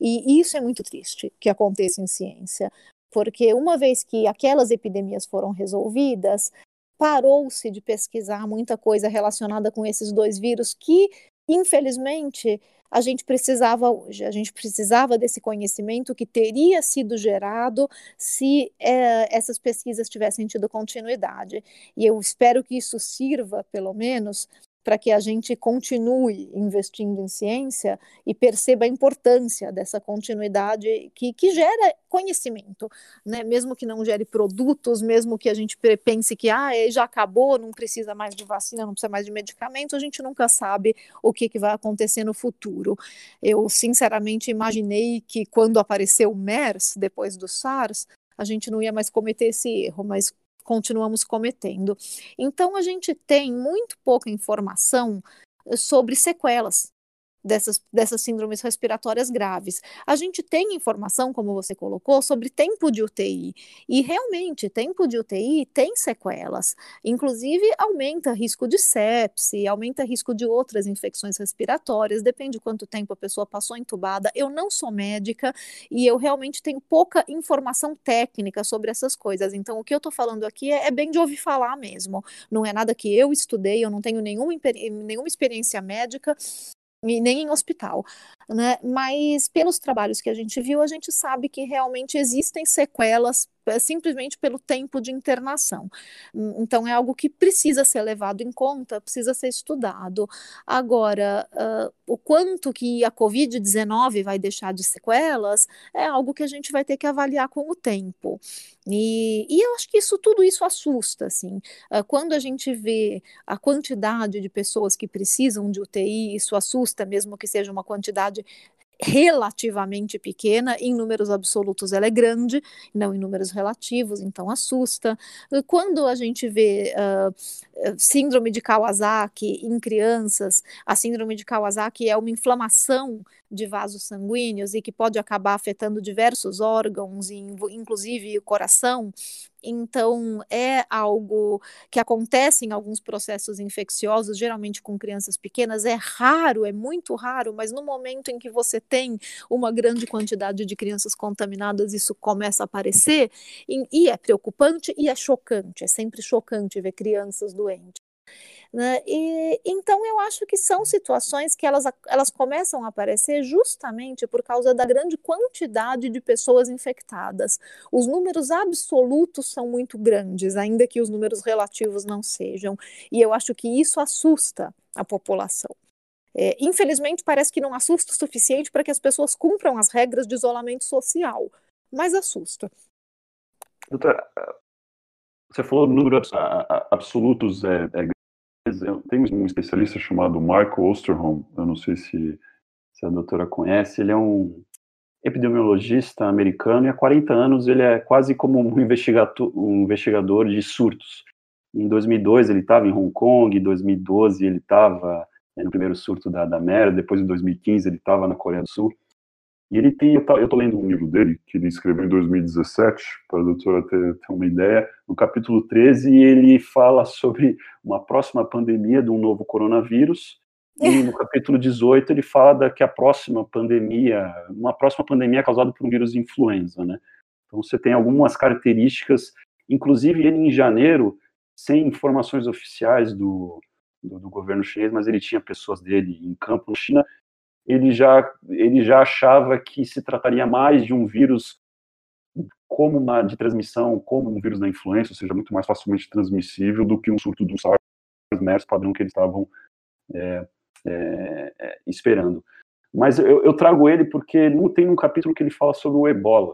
E isso é muito triste que aconteça em ciência, porque uma vez que aquelas epidemias foram resolvidas, parou-se de pesquisar muita coisa relacionada com esses dois vírus que, infelizmente, a gente precisava hoje. A gente precisava desse conhecimento que teria sido gerado se é, essas pesquisas tivessem tido continuidade. E eu espero que isso sirva, pelo menos, para que a gente continue investindo em ciência e perceba a importância dessa continuidade que, que gera conhecimento, né? mesmo que não gere produtos, mesmo que a gente pense que ah, já acabou, não precisa mais de vacina, não precisa mais de medicamento, a gente nunca sabe o que, que vai acontecer no futuro. Eu, sinceramente, imaginei que quando apareceu o MERS, depois do SARS, a gente não ia mais cometer esse erro, mas continuamos cometendo. Então, a gente tem muito pouca informação eh, sobre sequelas dessas, dessas síndromes respiratórias graves. A gente tem informação, como você colocou, sobre tempo de UTI. E realmente, tempo de UTI tem sequelas. Inclusive, aumenta risco de sepse, aumenta risco de outras infecções respiratórias, depende de quanto tempo a pessoa passou entubada. Eu não sou médica e eu realmente tenho pouca informação técnica sobre essas coisas. Então, o que eu estou falando aqui é, é, bem de ouvir falar mesmo. Não é nada que eu estudei, eu não tenho nenhuma, nenhuma experiência médica e nem em hospital, né? Mas pelos trabalhos que a gente viu, a gente sabe que realmente existem sequelas simplesmente pelo tempo de internação. Então, é algo que precisa ser levado em conta, precisa ser estudado. Agora, uh, o quanto que a Covid-19 vai deixar de sequelas é algo que a gente vai ter que avaliar com o tempo. E, e eu acho que isso tudo isso assusta, assim. Uh, quando a gente vê a quantidade de pessoas que precisam de UTI, isso assusta, mesmo que seja uma quantidade relativamente pequena, em números absolutos ela é grande, não em números relativos, então assusta. Quando a gente vê uh, síndrome de Kawasaki em crianças, a síndrome de Kawasaki é uma inflamação de vasos sanguíneos e que pode acabar afetando diversos órgãos, inclusive o coração. Então, é algo que acontece em alguns processos infecciosos, geralmente com crianças pequenas. É raro, é muito raro, mas no momento em que você tem uma grande quantidade de crianças contaminadas, isso começa a aparecer. E, e é preocupante e é chocante. É sempre chocante ver crianças doentes. Né? E, então, eu acho que são situações que elas, elas começam a aparecer justamente por causa da grande quantidade de pessoas infectadas. Os números absolutos são muito grandes, ainda que os números relativos não sejam. E eu acho que isso assusta a população. É, infelizmente, parece que não assusta o suficiente para que as pessoas cumpram as regras de isolamento social, mas assusta. Doutora, você falou números absolutos é, é tem um especialista chamado Michael Osterholm, eu não sei se, se a doutora conhece, ele é um epidemiologista americano e há 40 anos ele é quase como um um investigador de surtos. Em 2002 ele estava em Hong Kong, em 2012 ele estava né, no primeiro surto da, da MERS, depois em 2015 ele estava na Coreia do Sul. E ele tem, eu estou lendo um livro dele, que ele escreveu em 2017, para a doutora ter, ter uma ideia, no capítulo 13 ele fala sobre uma próxima pandemia de um novo coronavírus, e no <laughs> capítulo 18 ele fala da que a próxima pandemia, uma próxima pandemia causada por um vírus influenza, né? Então você tem algumas características, inclusive ele em janeiro, sem informações oficiais do, do, do governo chinês, mas ele tinha pessoas dele em campo na China, ele já, ele já achava que se trataria mais de um vírus como uma, de transmissão, como um vírus da influenza, ou seja, muito mais facilmente transmissível do que um surto do SARS, MERS padrão que eles estavam é, é, é, esperando. Mas eu, eu, trago ele porque não tem um capítulo que ele fala sobre o ebola.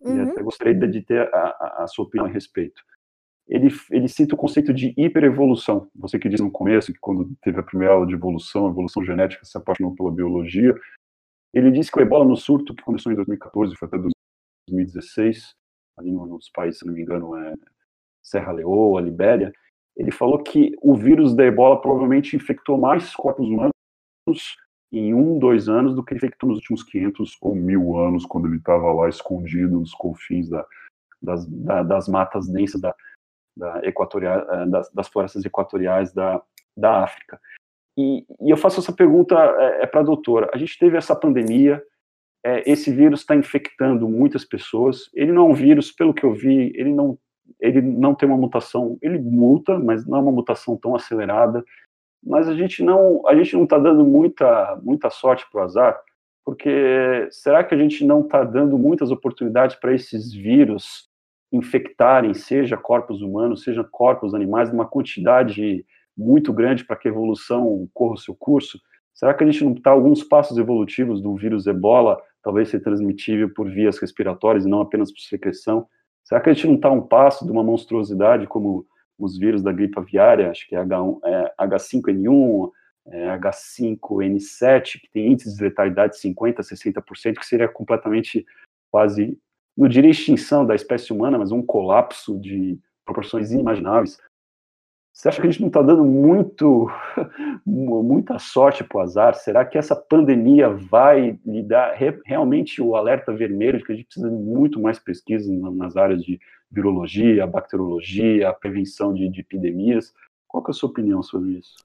Uhum. E até gostaria de ter a, a, a, sua opinião a respeito. Ele, ele cita o conceito de hiperevolução. Você que disse no começo que quando teve a primeira aula de evolução, evolução genética, se apaixonou pela biologia. Ele disse que o ebola no surto, que começou em 2014, foi até 2016, ali nos países, se não me engano, é Serra Leoa, Libéria, ele falou que o vírus da ebola provavelmente infectou mais corpos humanos em um, dois anos do que infectou nos últimos 500 ou mil anos, quando ele estava lá escondido nos confins da, das, da, das matas densas da, da equatorial, eh, das, das, florestas equatoriais da, da África. E, e eu faço essa pergunta é, é para a doutora. A gente teve essa pandemia, é, esse vírus está infectando muitas pessoas. Ele não é um vírus, pelo que eu vi, ele não ele não tem uma mutação, ele muta, mas não é uma mutação tão acelerada. Mas a gente não, a gente não está dando muita, muita sorte para o azar, porque será que a gente não está dando muitas oportunidades para esses vírus infectarem, seja corpos humanos, seja corpos animais, numa quantidade muito grande para que a evolução corra o seu curso? Será que a gente não está alguns passos evolutivos do vírus Ebola, talvez ser transmitível por vias respiratórias e não apenas por secreção? Será que a gente não está um passo de uma monstruosidade como os vírus da gripe aviária, acho que é, H1, é H5N1, é H5N7, que tem índices de letalidade de 50%, 60%, que seria completamente quase, não diria extinção da espécie humana, mas um colapso de proporções inimagináveis. Você acha que a gente não está dando muito, <laughs> muita sorte para o azar? Será que essa pandemia vai lhe dar realmente o alerta vermelho de que a gente precisa de muito mais pesquisa nas áreas de virologia, bacteriologia, prevenção de, de epidemias? Qual é a sua opinião sobre isso?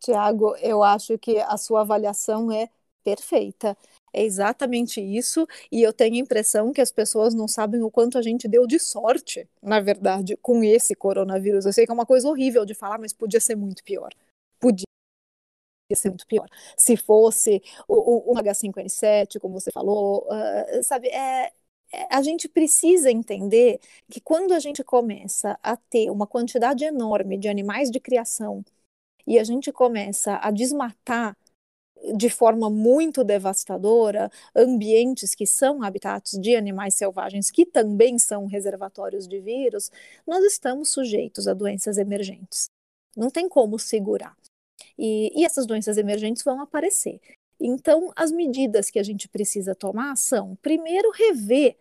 Tiago, eu acho que a sua avaliação é perfeita. É exatamente isso, e eu tenho a impressão que as pessoas não sabem o quanto a gente deu de sorte, na verdade, com esse coronavírus. Eu sei que é uma coisa horrível de falar, mas podia ser muito pior. Podia ser muito pior. Se fosse o, o, o H5N7, como você falou, uh, sabe, é, é, a gente precisa entender que quando a gente começa a ter uma quantidade enorme de animais de criação e a gente começa a desmatar de forma muito devastadora ambientes que são habitats de animais selvagens, que também são reservatórios de vírus, nós estamos sujeitos a doenças emergentes. Não tem como segurar. E, e essas doenças emergentes vão aparecer. Então, as medidas que a gente precisa tomar são, primeiro, rever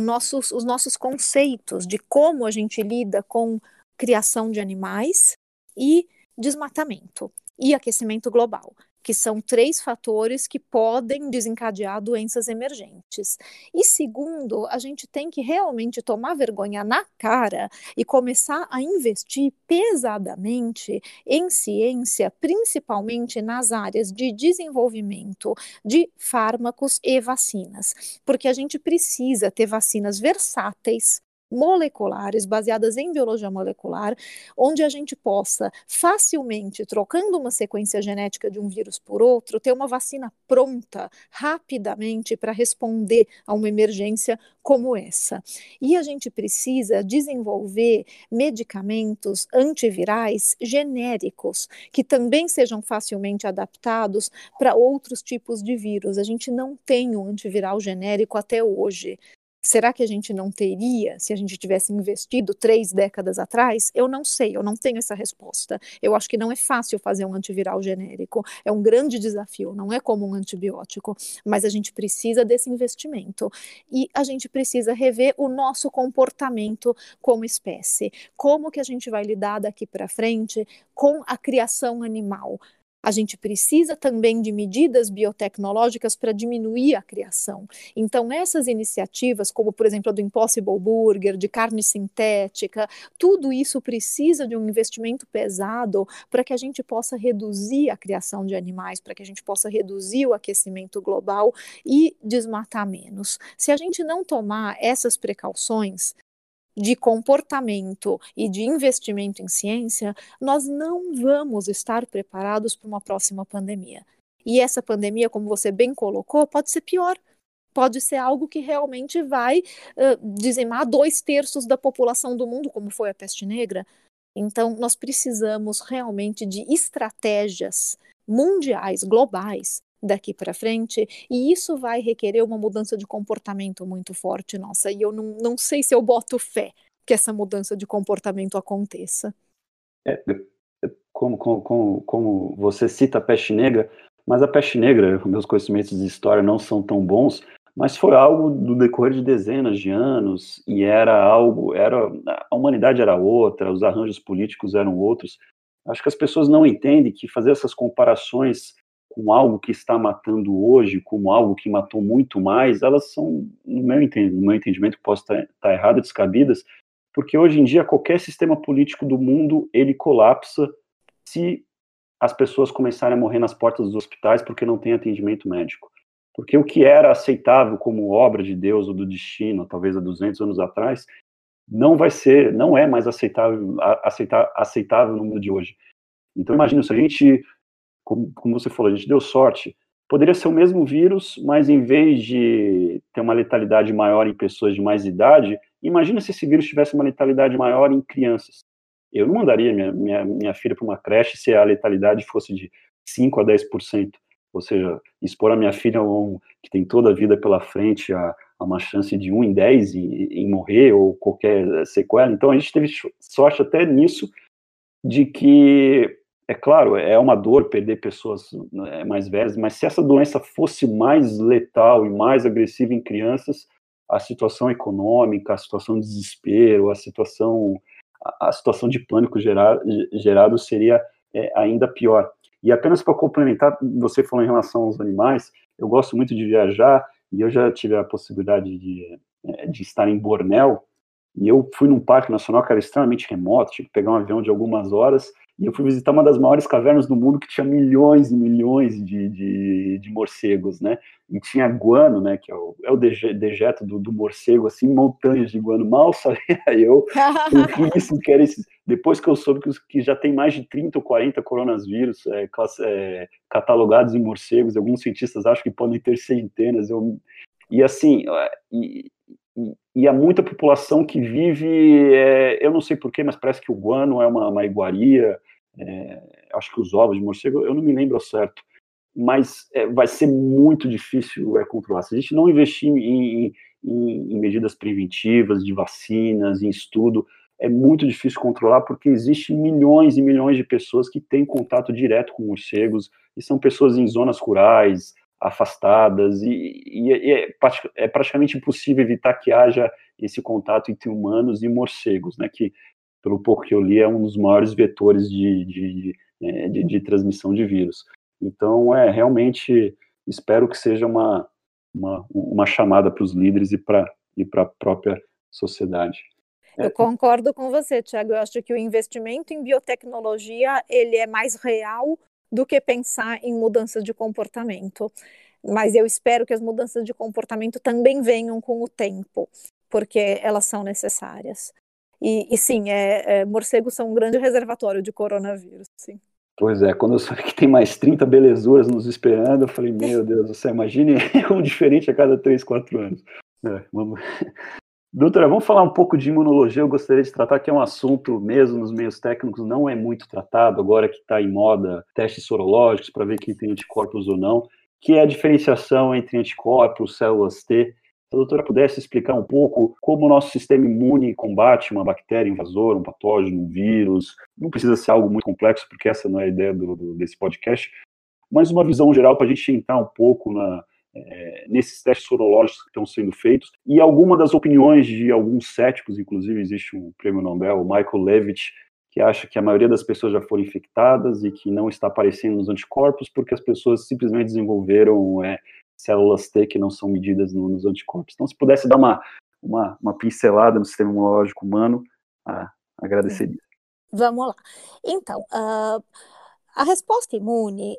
nossos, os nossos conceitos de como a gente lida com criação de animais e desmatamento e aquecimento global que são três fatores que podem desencadear doenças emergentes. E segundo, a gente tem que realmente tomar vergonha na cara e começar a investir pesadamente em ciência, principalmente nas áreas de desenvolvimento de fármacos e vacinas, porque a gente precisa ter vacinas versáteis moleculares, baseadas em biologia molecular, onde a gente possa facilmente, trocando uma sequência genética de um vírus por outro, ter uma vacina pronta rapidamente para responder a uma emergência como essa. E a gente precisa desenvolver medicamentos antivirais genéricos, que também sejam facilmente adaptados para outros tipos de vírus. A gente não tem um antiviral genérico até hoje. Será que a gente não teria se a gente tivesse investido três décadas atrás? Eu não sei, eu não tenho essa resposta. Eu acho que não é fácil fazer um antiviral genérico. É um grande desafio, não é como um antibiótico, mas a gente precisa desse investimento. E a gente precisa rever o nosso comportamento como espécie. Como que a gente vai lidar daqui para frente com a criação animal? A gente precisa também de medidas biotecnológicas para diminuir a criação. Então, essas iniciativas, como por exemplo a do Impossible Burger, de carne sintética, tudo isso precisa de um investimento pesado para que a gente possa reduzir a criação de animais, para que a gente possa reduzir o aquecimento global e desmatar menos. Se a gente não tomar essas precauções, de comportamento e de investimento em ciência, nós não vamos estar preparados para uma próxima pandemia. E essa pandemia, como você bem colocou, pode ser pior. Pode ser algo que realmente vai uh, dizimar dois terços da população do mundo, como foi a peste negra. Então, nós precisamos realmente de estratégias mundiais, globais, daqui para frente, e isso vai requerer uma mudança de comportamento muito forte nossa, e eu não, não sei se eu boto fé que essa mudança de comportamento aconteça. É, é como, como, como você cita a peste negra, mas a peste negra, meus conhecimentos de história não são tão bons, mas foi algo do decorrer de dezenas de anos e era algo, era a humanidade era outra, os arranjos políticos eram outros. Acho que as pessoas não entendem que fazer essas comparações com algo que está matando hoje, como algo que matou muito mais, elas são, no meu, no meu entendimento, posso estar, estar errado, descabidas, porque hoje em dia qualquer sistema político do mundo ele colapsa se as pessoas começarem a morrer nas portas dos hospitais porque não tem atendimento médico. Porque o que era aceitável como obra de Deus ou do destino, talvez há 200 anos atrás, não vai ser, não é mais aceitável, aceitável, aceitável no mundo de hoje. Então imagina se a gente como, como você falou, a gente deu sorte. Poderia ser o mesmo vírus, mas em vez de ter uma letalidade maior em pessoas de mais idade, imagina se esse vírus tivesse uma letalidade maior em crianças. Eu não mandaria minha, minha, minha filha para uma creche se a letalidade fosse de 5 a 10%. Ou seja, expor a minha filha, um, que tem toda a vida pela frente, a, a uma chance de 1 em 10 em, em morrer ou qualquer sequela. Então a gente teve sorte até nisso, de que é claro, é uma dor perder pessoas né, mais velhas, mas se essa doença fosse mais letal e mais agressiva em crianças, a situação econômica, a situação de desespero, a situação, a situação de pânico gerado, gerado seria é, ainda pior. E apenas para complementar, você falou em relação aos animais, eu gosto muito de viajar e eu já tive a possibilidade de, é, de estar em Bornéu, e eu fui num parque nacional que era extremamente remoto, tive que pegar um avião de algumas horas, e eu fui visitar uma das maiores cavernas do mundo que tinha milhões e milhões de, de, de morcegos, né? E tinha guano, né? Que é o, é o dejeto do, do, morcego, assim, montanhas de guano. Mal sabia <laughs> eu o que isso que era esse, Depois que eu soube que, que, já tem mais de 30 ou 40 coronavírus é, é, catalogados em morcegos, alguns cientistas acham que podem ter centenas. Eu, e assim, e, e há muita população que vive, é, eu não sei porquê, mas parece que o guano é uma, uma iguaria, é, acho que os ovos de morcego, eu não me lembro ao certo, mas é, vai ser muito difícil é, controlar. Se a gente não investir em, em, em, medidas preventivas, de vacinas, em estudo, é muito difícil controlar porque existem milhões e milhões de pessoas que têm contato direto com morcegos e são pessoas em zonas rurais, afastadas, e, e, é, é, praticamente impossível evitar que haja esse contato entre humanos e morcegos, né, que, pelo pouco que eu li, é um dos maiores vetores de, de, é, de, de transmissão de vírus. Então, é realmente, espero que seja uma, uma, uma chamada para os líderes e para e a própria sociedade. Eu é. concordo com você, Tiago. Eu acho que o investimento em biotecnologia ele é mais real do que pensar em mudanças de comportamento. Mas eu espero que as mudanças de comportamento também venham com o tempo, porque elas são necessárias. E, e sim, é, é, morcegos são um grande reservatório de coronavírus, sim. Pois é, quando eu soube que tem mais 30 belezuras nos esperando, eu falei, <laughs> meu Deus, você imagine <laughs> um diferente a cada 3, 4 anos. É, vamos... Doutora, vamos falar um pouco de imunologia. Eu gostaria de tratar que é um assunto mesmo nos meios técnicos, não é muito tratado, agora que está em moda testes sorológicos para ver quem tem anticorpos ou não, que é a diferenciação entre anticorpos, células T Se a doutora pudesse explicar um pouco como o nosso sistema imune combate uma bactéria invasora, um patógeno, um vírus, não precisa ser algo muito complexo, porque essa não é a ideia do, desse podcast, mas uma visão geral para a gente entrar um pouco na, é, nesses testes sorológicos que estão sendo feitos e alguma das opiniões de alguns céticos, inclusive existe um prêmio Nobel, o Michael Levitt, que acha que a maioria das pessoas já foram infectadas e que não está aparecendo nos anticorpos porque as pessoas simplesmente desenvolveram é, células T que não são medidas no, nos anticorpos. Então, se pudesse dar uma, uma, uma pincelada no sistema imunológico humano, ah, agradeceria. Vamos lá. Então, uh, a resposta imune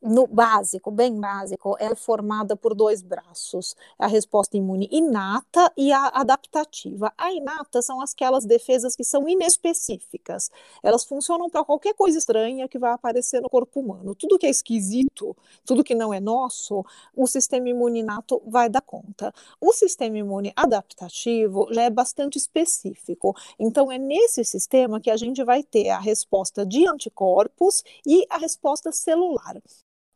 no básico, bem básico, é formada por dois braços: a resposta imune inata e a adaptativa. A inata são aquelas defesas que são inespecíficas. Elas funcionam para qualquer coisa estranha que vai aparecer no corpo humano. Tudo que é esquisito, tudo que não é nosso, o sistema imune inato vai dar conta. O sistema imune adaptativo já é bastante específico. Então, é nesse sistema que a gente vai ter a resposta de anticorpos e a resposta celular.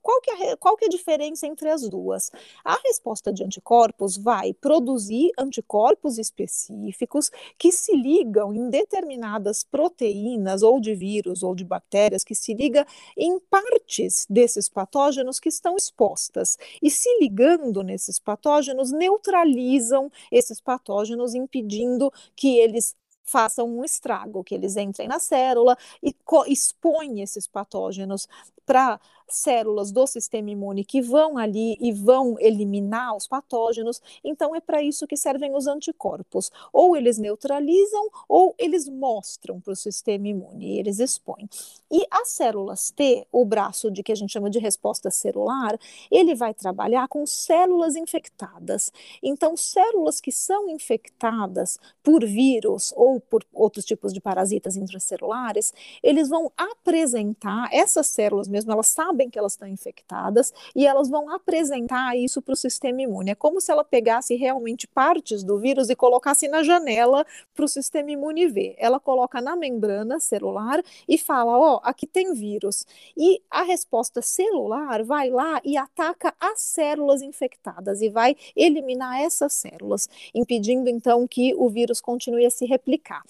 Qual que, é, qual que é a diferença entre as duas? A resposta de anticorpos vai produzir anticorpos específicos que se ligam em determinadas proteínas, ou de vírus, ou de bactérias, que se liga em partes desses patógenos que estão expostas. E se ligando nesses patógenos, neutralizam esses patógenos, impedindo que eles façam um estrago, que eles entrem na célula e expõem esses patógenos para células do sistema imune que vão ali e vão eliminar os patógenos. Então, é para isso que servem os anticorpos. Ou eles neutralizam, ou eles mostram para o sistema imune, eles expõem. E as células T, o braço de que a gente chama de resposta celular, ele vai trabalhar com células infectadas. Então, células que são infectadas por vírus ou por outros tipos de parasitas intracelulares, eles vão apresentar essas células mesmo, elas sabem sabem que elas estão infectadas e elas vão apresentar isso para o sistema imune. É como se ela pegasse realmente partes do vírus e colocasse na janela para o sistema imune ver. Ela coloca na membrana celular e fala: Ó, oh, aqui tem vírus. E a resposta celular vai lá e ataca as células infectadas e vai eliminar essas células, impedindo então que o vírus continue a se replicar.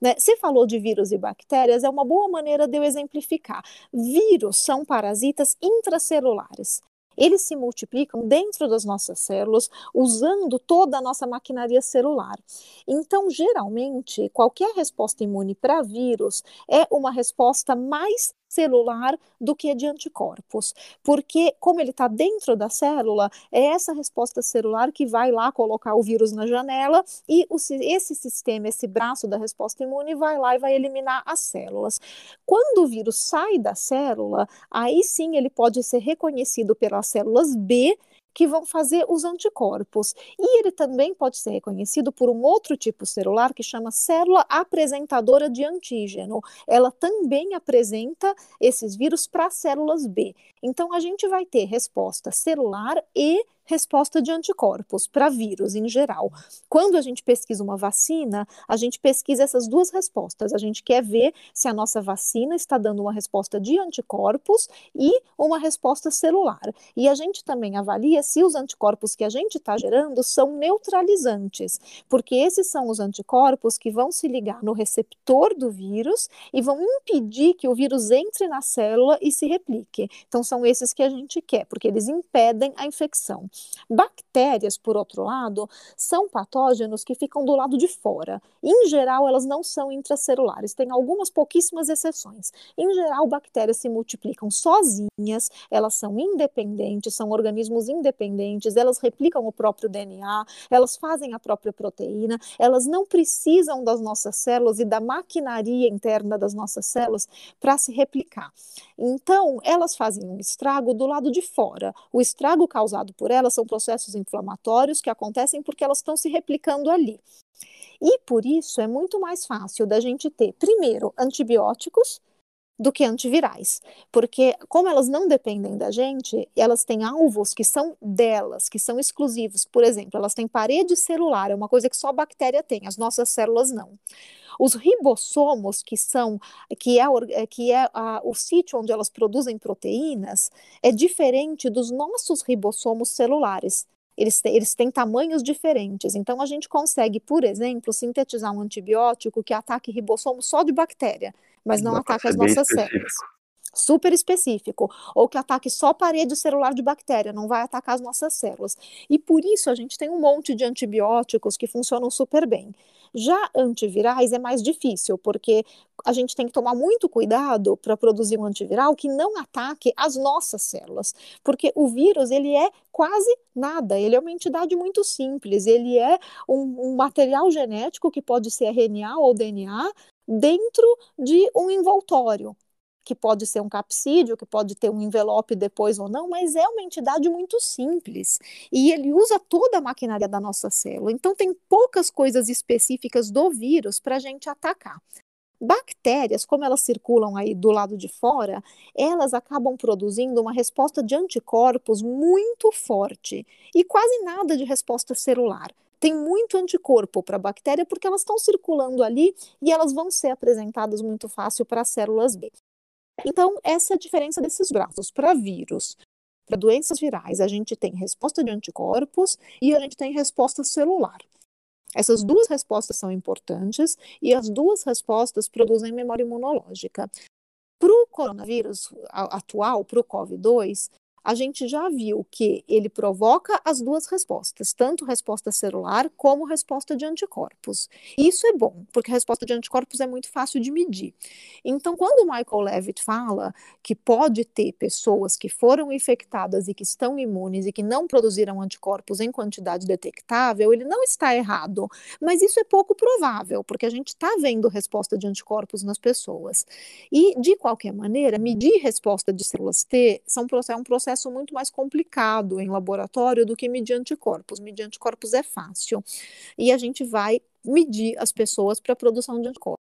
Né? Você falou de vírus e bactérias, é uma boa maneira de eu exemplificar. Vírus são parasitas parasitas intracelulares. Eles se multiplicam dentro das nossas células, usando toda a nossa maquinaria celular. Então, geralmente, qualquer resposta imune para vírus é uma resposta mais celular do que de anticorpos, porque como ele está dentro da célula, é essa resposta celular que vai lá colocar o vírus na janela e o, esse sistema, esse braço da resposta imune vai lá e vai eliminar as células. Quando o vírus sai da célula, aí sim ele pode ser reconhecido pelas células B que vão fazer os anticorpos. E ele também pode ser reconhecido por um outro tipo celular que chama célula apresentadora de antígeno. Ela também apresenta esses vírus para células B. Então a gente vai ter resposta celular e resposta de anticorpos para vírus em geral. Quando a gente pesquisa uma vacina, a gente pesquisa essas duas respostas. A gente quer ver se a nossa vacina está dando uma resposta de anticorpos e uma resposta celular. E a gente também avalia se os anticorpos que a gente está gerando são neutralizantes, porque esses são os anticorpos que vão se ligar no receptor do vírus e vão impedir que o vírus entre na célula e se replique. Então, são esses que a gente quer, porque eles impedem a infecção. Bactérias, por outro lado, são patógenos que ficam do lado de fora. Em geral, elas não são intracelulares, tem algumas pouquíssimas exceções. Em geral, bactérias se multiplicam sozinhas, elas são independentes, são organismos independentes, elas replicam o próprio DNA, elas fazem a própria proteína, elas não precisam das nossas células e da maquinaria interna das nossas células para se replicar. Então, elas fazem um estrago do lado de fora. O estrago causado por elas são processos inflamatórios que acontecem porque elas estão se replicando ali. E por isso é muito mais fácil da gente ter, primeiro, antibióticos do que antivirais, porque como elas não dependem da gente, elas têm alvos que são delas, que são exclusivos. Por exemplo, elas têm parede celular, é uma coisa que só a bactéria tem, as nossas células não. Os ribossomos, que são que é, é, que é a, o sítio onde elas produzem proteínas, é diferente dos nossos ribossomos celulares. Eles, eles têm tamanhos diferentes. Então, a gente consegue, por exemplo, sintetizar um antibiótico que ataque ribossomo só de bactéria, mas não ataca as nossas células. Super específico, ou que ataque só parede celular de bactéria, não vai atacar as nossas células. E por isso a gente tem um monte de antibióticos que funcionam super bem. Já antivirais é mais difícil, porque a gente tem que tomar muito cuidado para produzir um antiviral que não ataque as nossas células, porque o vírus ele é quase nada, ele é uma entidade muito simples, ele é um, um material genético que pode ser RNA ou DNA dentro de um envoltório que pode ser um capsídeo, que pode ter um envelope depois ou não, mas é uma entidade muito simples e ele usa toda a maquinaria da nossa célula. Então, tem poucas coisas específicas do vírus para a gente atacar. Bactérias, como elas circulam aí do lado de fora, elas acabam produzindo uma resposta de anticorpos muito forte e quase nada de resposta celular tem muito anticorpo para a bactéria porque elas estão circulando ali e elas vão ser apresentadas muito fácil para as células B. Então, essa é a diferença desses braços. Para vírus, para doenças virais, a gente tem resposta de anticorpos e a gente tem resposta celular. Essas duas respostas são importantes e as duas respostas produzem memória imunológica. Para o coronavírus atual, para o COVID-2, a gente já viu que ele provoca as duas respostas, tanto resposta celular como resposta de anticorpos. Isso é bom, porque a resposta de anticorpos é muito fácil de medir. Então, quando o Michael Levitt fala que pode ter pessoas que foram infectadas e que estão imunes e que não produziram anticorpos em quantidade detectável, ele não está errado, mas isso é pouco provável, porque a gente está vendo resposta de anticorpos nas pessoas. E, de qualquer maneira, medir resposta de células T são, é um processo processo muito mais complicado em laboratório do que medir anticorpos. Medir anticorpos é fácil. E a gente vai medir as pessoas para a produção de anticorpos.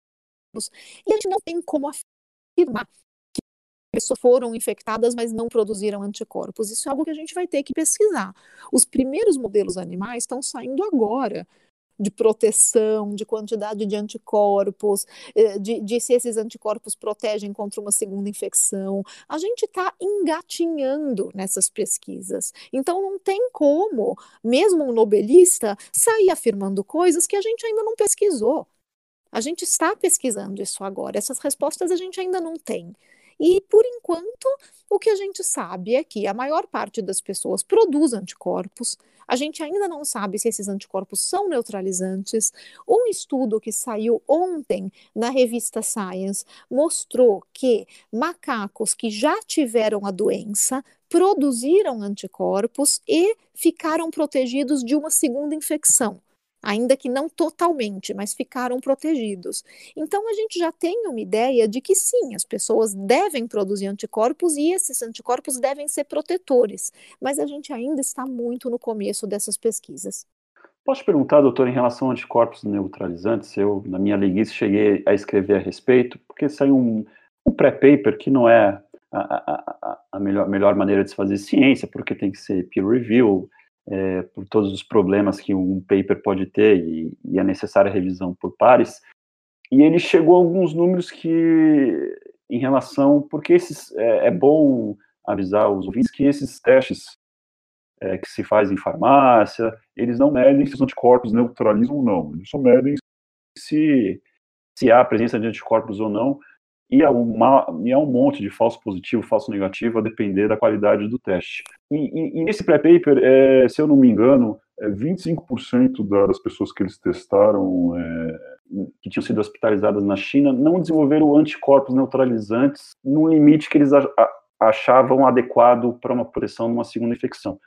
E a gente não tem como afirmar que pessoas foram infectadas, mas não produziram anticorpos. Isso é algo que a gente vai ter que pesquisar. Os primeiros modelos animais estão saindo agora de proteção, de quantidade de anticorpos, eh, de, de, se esses anticorpos protegem contra uma segunda infecção. A gente está engatinhando nessas pesquisas. Então, não tem como, mesmo um nobelista, sair afirmando coisas que a gente ainda não pesquisou. A gente está pesquisando isso agora. Essas respostas a gente ainda não tem. E, por enquanto, o que a gente sabe é que a maior parte das pessoas produz anticorpos. A gente ainda não sabe se esses anticorpos são neutralizantes. Um estudo que saiu ontem na revista Science mostrou que macacos que já tiveram a doença produziram anticorpos e ficaram protegidos de uma segunda infecção ainda que não totalmente, mas ficaram protegidos. Então a gente já tem uma ideia de que sim, as pessoas devem produzir anticorpos e esses anticorpos devem ser protetores, mas a gente ainda está muito no começo dessas pesquisas. Posso perguntar, doutor, em relação a anticorpos neutralizantes? Eu, na minha leguice, cheguei a escrever a respeito, porque saiu um, um pré-paper que não é a, a, a, melhor, melhor maneira de se fazer ciência, porque tem que ser peer review, é, por todos os problemas que um paper pode ter e, e a necessária revisão por pares. E ele chegou a alguns números que, em relação, porque esses, é, é bom avisar os ouvintes que esses testes é, que se faz em farmácia, eles não medem se os anticorpos neutralizam ou não, eles só medem se, se há presença de anticorpos ou não, e há, uma, e há um monte de falso positivo, falso negativo, a depender da qualidade do teste. E, e, e nesse pré-paper, é, se eu não me engano, é 25% das pessoas que eles testaram, é, que tinham sido hospitalizadas na China, não desenvolveram anticorpos neutralizantes no limite que eles achavam adequado para uma proteção numa segunda infecção.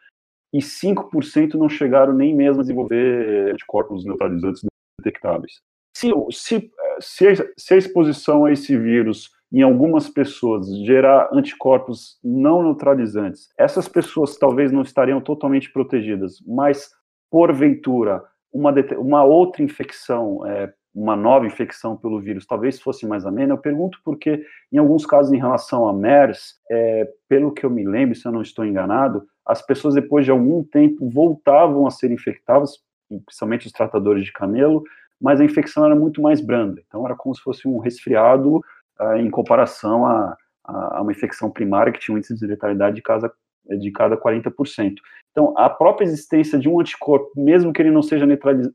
E 5% não chegaram nem mesmo a desenvolver anticorpos neutralizantes detectáveis. Se, se se, se a exposição a esse vírus em algumas pessoas gerar anticorpos não neutralizantes, essas pessoas talvez não estariam totalmente protegidas, mas porventura uma, uma outra infecção, é, uma nova infecção pelo vírus, talvez fosse mais amena. Eu pergunto porque, em alguns casos, em relação a MERS, é, pelo que eu me lembro, se eu não estou enganado, as pessoas depois de algum tempo voltavam a ser infectadas, principalmente os tratadores de camelo, mas a infecção era muito mais branda. Então, era como se fosse um resfriado uh, em comparação a, a, a, uma infecção primária que tinha um índice de letalidade de casa de cada 40%. Então, a própria existência de um anticorpo, mesmo que ele não seja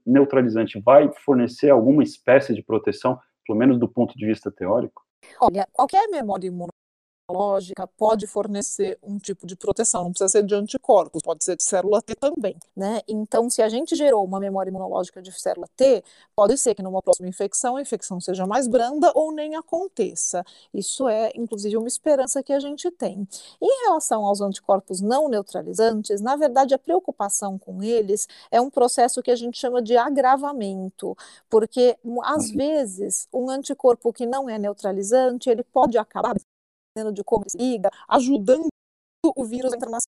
neutralizante, vai fornecer alguma espécie de proteção, pelo menos do ponto de vista teórico? Olha, qualquer memória imunológica imunológica pode fornecer um tipo de proteção, não precisa ser de anticorpos, pode ser de célula T também, né? Então, se a gente gerou uma memória imunológica de célula T, pode ser que numa próxima infecção a infecção seja mais branda ou nem aconteça. Isso é, inclusive, uma esperança que a gente tem. Em relação aos anticorpos não neutralizantes, na verdade, a preocupação com eles é um processo que a gente chama de agravamento, porque às uhum. vezes um anticorpo que não é neutralizante, ele pode acabar de como se liga, ajudando o vírus a entrar na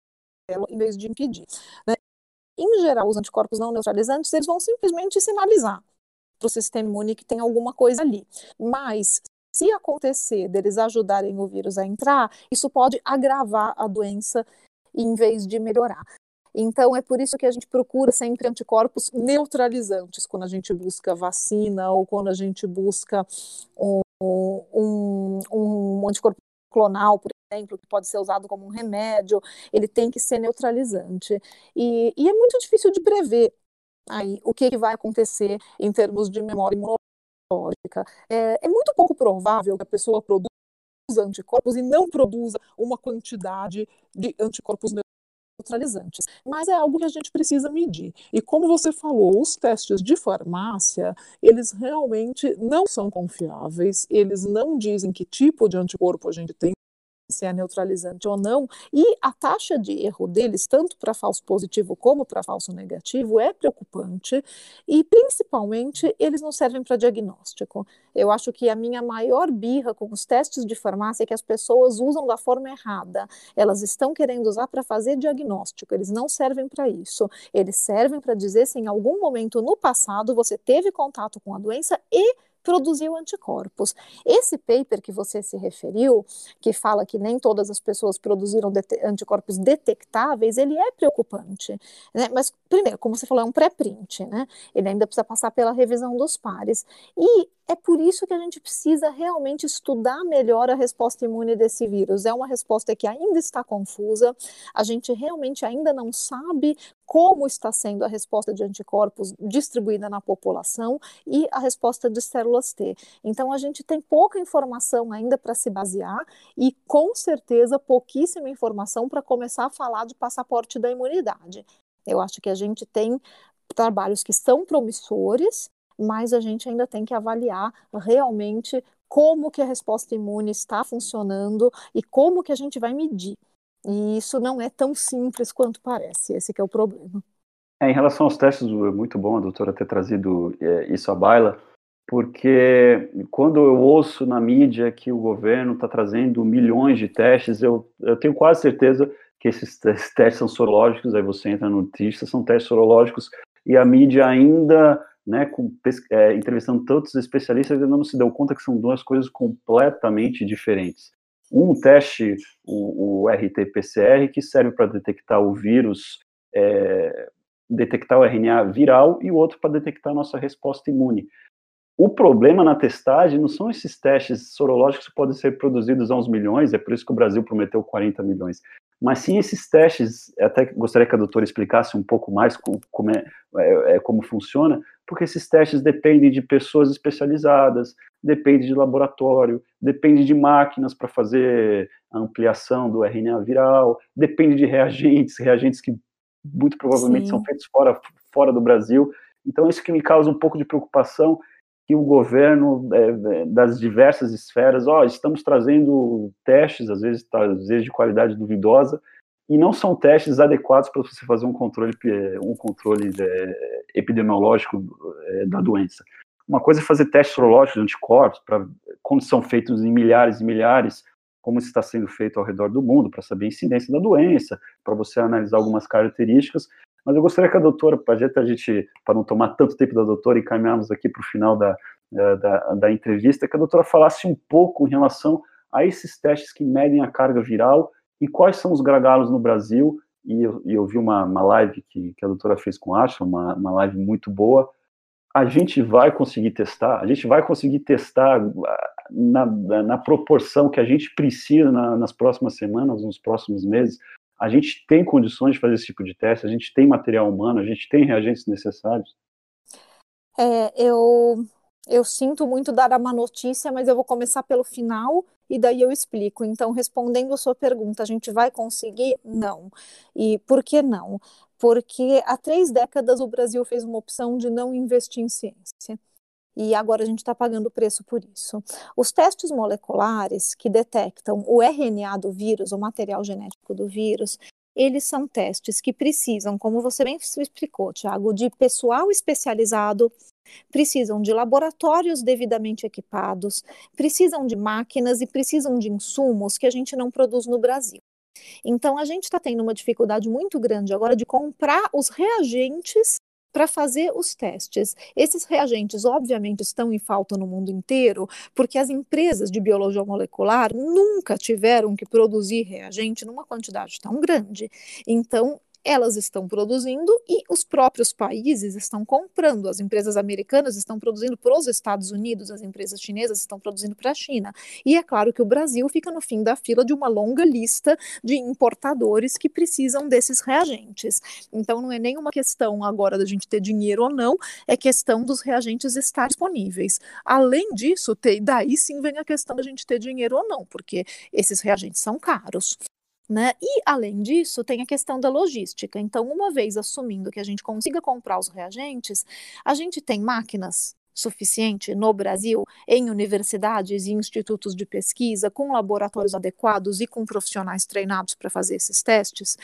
célula em vez de impedir. Né? Em geral, os anticorpos não neutralizantes, eles vão simplesmente sinalizar para o sistema imune que tem alguma coisa ali. Mas, se acontecer deles ajudarem o vírus a entrar, isso pode agravar a doença em vez de melhorar. Então, é por isso que a gente procura sempre anticorpos neutralizantes quando a gente busca vacina ou quando a gente busca um, um, um anticorpo clonal, por exemplo, que pode ser usado como um remédio, ele tem que ser neutralizante. E, e é muito difícil de prever aí o que, que vai acontecer em termos de memória imunológica. É, é muito pouco provável que a pessoa produza anticorpos e não produza uma quantidade de anticorpos neutralizantes. Mas é algo que a gente precisa medir. E como você falou, os testes de farmácia, eles realmente não são confiáveis, eles não dizem que tipo de anticorpo a gente tem se é neutralizante ou não, e a taxa de erro deles, tanto para falso positivo como para falso negativo, é preocupante, e principalmente eles não servem para diagnóstico. Eu acho que a minha maior birra com os testes de farmácia é que as pessoas usam da forma errada. Elas estão querendo usar para fazer diagnóstico, eles não servem para isso. Eles servem para dizer se em algum momento no passado você teve contato com a doença e produziu anticorpos. Esse paper que você se referiu, que fala que nem todas as pessoas produziram de anticorpos detectáveis, ele é preocupante. Né? Mas, primeiro, como você falou, é um pré-print, né? Ele ainda precisa passar pela revisão dos pares. E é por isso que a gente precisa realmente estudar melhor a resposta imune desse vírus. É uma resposta que ainda está confusa, a gente realmente ainda não sabe como está sendo a resposta de anticorpos distribuída na população e a resposta de células T. Então, a gente tem pouca informação ainda para se basear e, com certeza, pouquíssima informação para começar a falar de passaporte da imunidade. Eu acho que a gente tem trabalhos que são promissores, mas a gente ainda tem que avaliar realmente como que a resposta imune está funcionando e como que a gente vai medir. E isso não é tão simples quanto parece, esse é o problema. É, em relação aos testes, é muito bom a doutora ter trazido é, isso à baila, porque quando eu ouço na mídia que o governo está trazendo milhões de testes, eu, eu tenho quase certeza que esses testes são sorológicos, aí você entra no notícia, são testes sorológicos, e a mídia ainda né, com, é, entrevistando tantos especialistas, ainda não se deu conta que são duas coisas completamente diferentes. Um teste, o, o RT-PCR, que serve para detectar o vírus, é, detectar o RNA viral, e o outro para detectar a nossa resposta imune. O problema na testagem não são esses testes sorológicos que podem ser produzidos a uns milhões, é por isso que o Brasil prometeu 40 milhões. Mas sim esses testes, até gostaria que a doutora explicasse um pouco mais como, como, é, é, é, como funciona, porque esses testes dependem de pessoas especializadas, depende de laboratório, depende de máquinas para fazer a ampliação do RNA viral, depende de reagentes, reagentes que muito provavelmente Sim. são feitos fora, fora do Brasil. Então, isso que me causa um pouco de preocupação, que o governo é, é das diversas esferas, ó, estamos trazendo testes, às vezes, tá, às vezes de qualidade duvidosa, e não são testes adequados para você fazer um controle, um controle é, epidemiológico é, da doença. Uma coisa é fazer testes sorológicos de anticorpos, para quando são feitos em milhares e milhares, como está sendo feito ao redor do mundo, para saber a incidência da doença, para você analisar algumas características, mas eu gostaria que a doutora, para a gente, para não tomar tanto tempo da doutora e caminharmos aqui para o final da, da, da, entrevista, que a doutora falasse um pouco em relação a esses testes que medem a carga viral e quais são os gargalos no Brasil. E eu, e eu vi uma, uma live que, que a doutora fez com a Asha, uma, uma live muito boa. A gente vai conseguir testar, a gente vai conseguir testar ah, na, na proporção que a gente precisa na, nas próximas semanas, nos próximos meses, a gente tem condições de fazer esse tipo de teste, a gente tem material humano, a gente tem reagentes necessários? É, eu, eu sinto muito dar uma notícia, mas eu vou começar pelo final e daí eu explico. Então, respondendo a sua pergunta, a gente vai conseguir? Não. E por que não? Porque há três décadas o Brasil fez uma opção de não investir em ciência e agora a gente está pagando o preço por isso. Os testes moleculares que detectam o RNA do vírus, o material genético do vírus, eles são testes que precisam, como você bem explicou, Tiago, de pessoal especializado, precisam de laboratórios devidamente equipados, precisam de máquinas e precisam de insumos que a gente não produz no Brasil. Então, a gente está tendo uma dificuldade muito grande agora de comprar os reagentes para fazer os testes. Esses reagentes, obviamente, estão em falta no mundo inteiro, porque as empresas de biologia molecular nunca tiveram que produzir reagente numa quantidade tão grande. Então, elas estão produzindo e os próprios países estão comprando. As empresas americanas estão produzindo para os Estados Unidos, as empresas chinesas estão produzindo para a China. E é claro que o Brasil fica no fim da fila de uma longa lista de importadores que precisam desses reagentes. Então não é nenhuma questão agora da gente ter dinheiro ou não, é questão dos reagentes estar disponíveis. Além disso, daí sim vem a questão da gente ter dinheiro ou não, porque esses reagentes são caros. Né? E, além disso, tem a questão da logística. Então, uma vez assumindo que a gente consiga comprar os reagentes, a gente tem máquinas suficiente no Brasil em universidades e institutos de pesquisa, com laboratórios adequados e com profissionais treinados para fazer esses testes,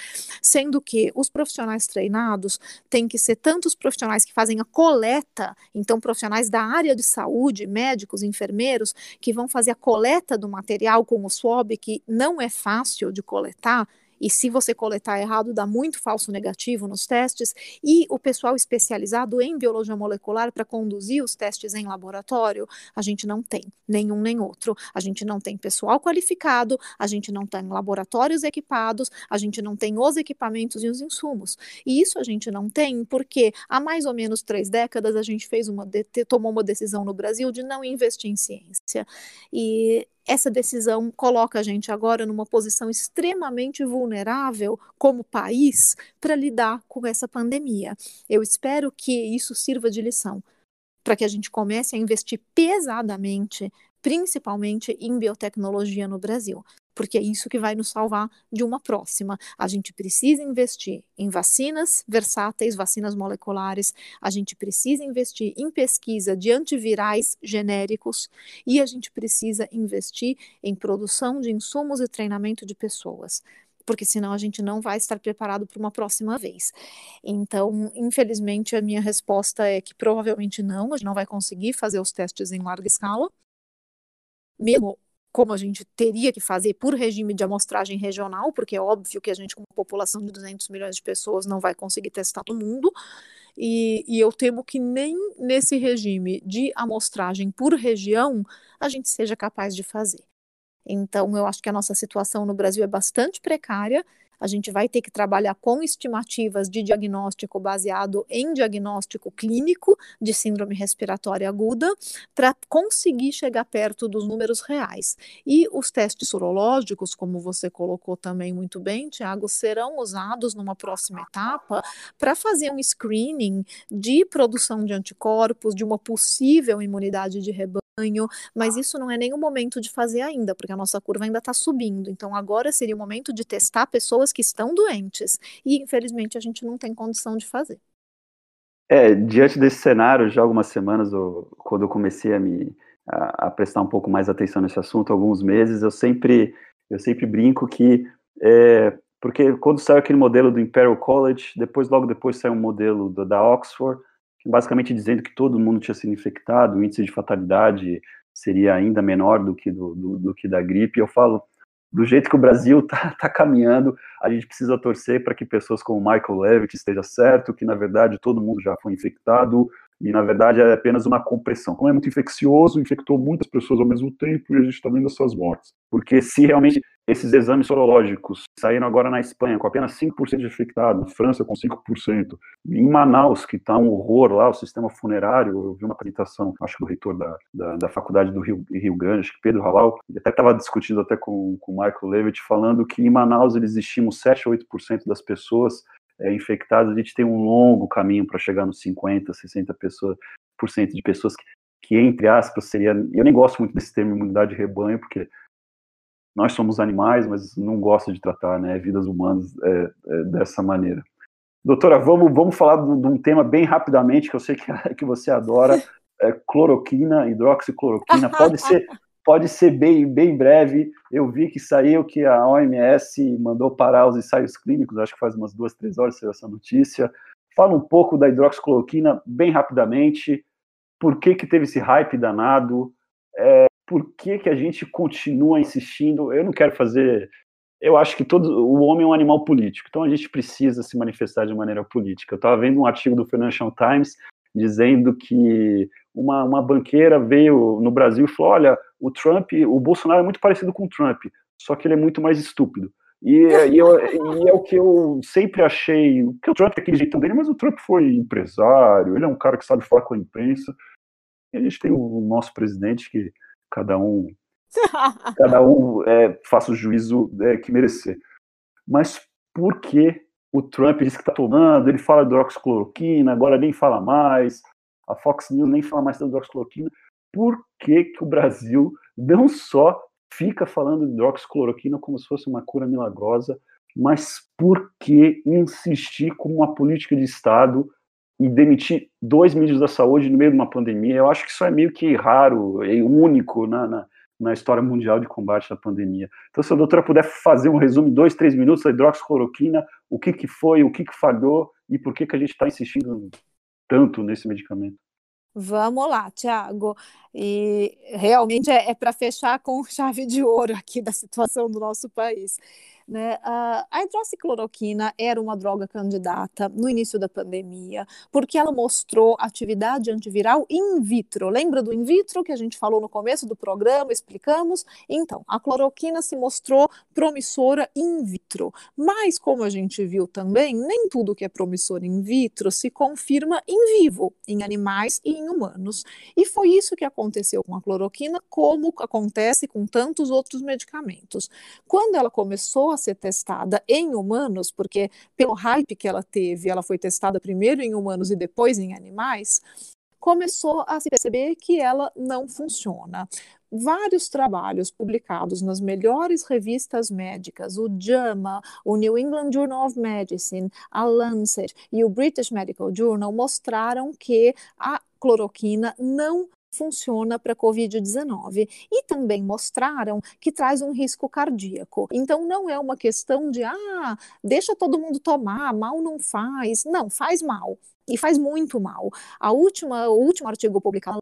sendo que os profissionais treinados têm que ser tantos profissionais que fazem a coleta, então profissionais da área de saúde, médicos, enfermeiros, que vão fazer a coleta do material com o swab, que não é fácil de coletar, e se você coletar errado, dá muito falso negativo nos testes, e o pessoal especializado em biologia molecular para conduzir os testes em laboratório, a gente não tem nenhum nem outro. A gente não tem pessoal qualificado, a gente não tem laboratórios equipados, a gente não tem os equipamentos e os insumos. E isso a gente não tem porque há mais ou menos três décadas a gente fez uma tomou uma decisão no Brasil de não investir em ciência. E essa decisão coloca a gente agora numa posição extremamente vulnerável como país para lidar com essa pandemia. Eu espero que isso sirva de lição para que a gente comece a investir pesadamente, principalmente em biotecnologia no Brasil porque é isso que vai nos salvar de uma próxima. A gente precisa investir em vacinas versáteis, vacinas moleculares, a gente precisa investir em pesquisa de antivirais genéricos e a gente precisa investir em produção de insumos e treinamento de pessoas porque senão a gente não vai estar preparado para uma próxima vez. Então, infelizmente, a minha resposta é que provavelmente não, a gente não vai conseguir fazer os testes em larga escala. Mesmo como a gente teria que fazer por regime de amostragem regional, porque é óbvio que a gente, com uma população de 200 milhões de pessoas, não vai conseguir testar todo mundo. E, e, eu temo que nem nesse regime de amostragem por região a gente seja capaz de fazer. Então, eu acho que a nossa situação no Brasil é bastante precária a gente vai ter que trabalhar com estimativas de diagnóstico baseado em diagnóstico clínico de síndrome respiratória aguda para conseguir chegar perto dos números reais. E os testes sorológicos, como você colocou também muito bem, Tiago, serão usados numa próxima etapa para fazer um screening de produção de anticorpos, de uma possível imunidade de rebanho mas isso não é nem o momento de fazer ainda, porque a nossa curva ainda está subindo. Então agora seria o momento de testar pessoas que estão doentes. E infelizmente a gente não tem condição de fazer. É, diante desse cenário, já algumas semanas, eu, quando eu comecei a me a, a, prestar um pouco mais atenção nesse assunto, alguns meses, eu sempre eu sempre brinco que é, porque quando saiu aquele modelo do Imperial College, depois logo depois saiu um modelo do, da Oxford, basicamente dizendo que todo mundo tinha sido infectado, o índice de fatalidade seria ainda menor do que do, do, do que da gripe. Eu falo, do jeito que o Brasil está <laughs> tá caminhando, a gente precisa torcer para que pessoas como Michael Levitt esteja certo, que na verdade todo mundo já foi infectado, e na verdade é apenas uma compressão. Como é muito infeccioso, infectou muitas pessoas ao mesmo tempo e a gente está vendo essas mortes. Porque se realmente esses exames sorológicos saíram agora na Espanha com apenas 5% de infectados, França com 5%, em Manaus, que está um horror lá, o sistema funerário, eu vi uma apresentação, acho que do reitor da, da, da faculdade do Rio, Rio Grande, acho que Pedro Halal, até estava discutindo até com, com o Michael Levitt, falando que em Manaus eles estimam 7 a 8% das pessoas é, infectadas, a gente tem um longo caminho para chegar nos 50, 60 pessoas, por cento de pessoas que, que, entre aspas, seria. Eu nem gosto muito desse termo imunidade de rebanho, porque nós somos animais, mas não gosto de tratar né, vidas humanas é, é, dessa maneira. Doutora, vamos, vamos falar de, de, um tema bem rapidamente, que eu sei que, <laughs> que você adora, é, cloroquina, hidroxicloroquina, pode <laughs> ser, pode ser bem, bem breve, eu vi que saiu que a OMS mandou parar os ensaios clínicos, acho que faz umas duas, três horas saiu essa notícia, fala um pouco da hidroxicloroquina, bem rapidamente, por que que teve esse hype danado, é, por que, que a gente continua insistindo? Eu não quero fazer. Eu acho que todo o homem é um animal político, então a gente precisa se manifestar de maneira política. Eu estava vendo um artigo do Financial Times dizendo que uma, uma banqueira veio no Brasil e falou: olha, o Trump, o Bolsonaro é muito parecido com o Trump, só que ele é muito mais estúpido. E, e, eu, e, é o que eu sempre achei, que o Trump é aquele jeitão dele, mas o Trump foi empresário, ele é um cara que sabe falar com a imprensa. E a gente tem o nosso presidente que cada um <laughs> cada um é, faça o juízo é, que merecer. Mas por que o Trump diz que está tomando, ele fala de hidroxicloroquina, agora nem fala mais, a Fox News nem fala mais da hidroxicloroquina, por que, que o Brasil não só fica falando de hidroxicloroquina como se fosse uma cura milagrosa, mas por que insistir com uma política de Estado e demitir dois ministros da saúde no meio de uma pandemia, eu acho que isso é meio que raro e único na, na, na, história mundial de combate à pandemia. Então, se a doutora puder fazer um resumo dois, três minutos da hidroxicloroquina, o que, que foi, o que, que falhou e por que, que a gente está insistindo tanto nesse medicamento. Vamos lá, Tiago. E realmente é, é para fechar com <laughs> chave de ouro aqui da situação do nosso país. Né? A hidroxicloroquina era uma droga candidata no início da pandemia, porque ela mostrou atividade antiviral in vitro. Lembra do in vitro que a gente falou no começo do programa, explicamos? Então, a cloroquina se mostrou promissora in vitro. Mas, como a gente viu também, nem tudo que é promissor in vitro se confirma em vivo, em animais e em humanos. E foi isso que aconteceu com a cloroquina, como acontece com tantos outros medicamentos. Quando ela começou a ser testada em humanos, porque pelo hype que ela teve, ela foi testada primeiro em humanos e depois em animais, começou a se perceber que ela não funciona. Vários trabalhos publicados nas melhores revistas médicas, o JAMA, o New England Journal of Medicine, a Lancet e o British Medical Journal mostraram que a cloroquina não funciona para Covid-19 e também mostraram que traz um risco cardíaco. Então não é uma questão de ah, deixa todo mundo tomar, mal não faz. Não, faz mal. E faz muito mal. A última, o último artigo publicado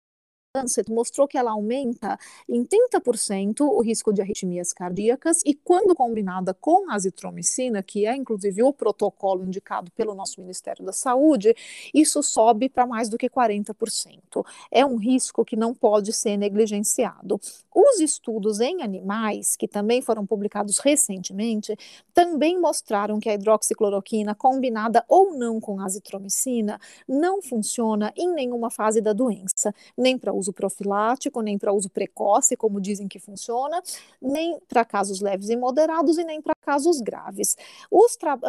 Lancet mostrou que ela aumenta em 30% o risco de arritmias cardíacas e quando combinada com a azitromicina, que é inclusive o protocolo indicado pelo nosso Ministério da Saúde, isso sobe para mais do que 40%. É um risco que não pode ser negligenciado. Os estudos em animais, que também foram publicados recentemente, também mostraram que a hidroxicloroquina combinada ou não com azitromicina não funciona em nenhuma fase da doença, nem para uso uso profilático, nem para uso precoce, como dizem que funciona, nem para casos leves e moderados e nem para casos graves.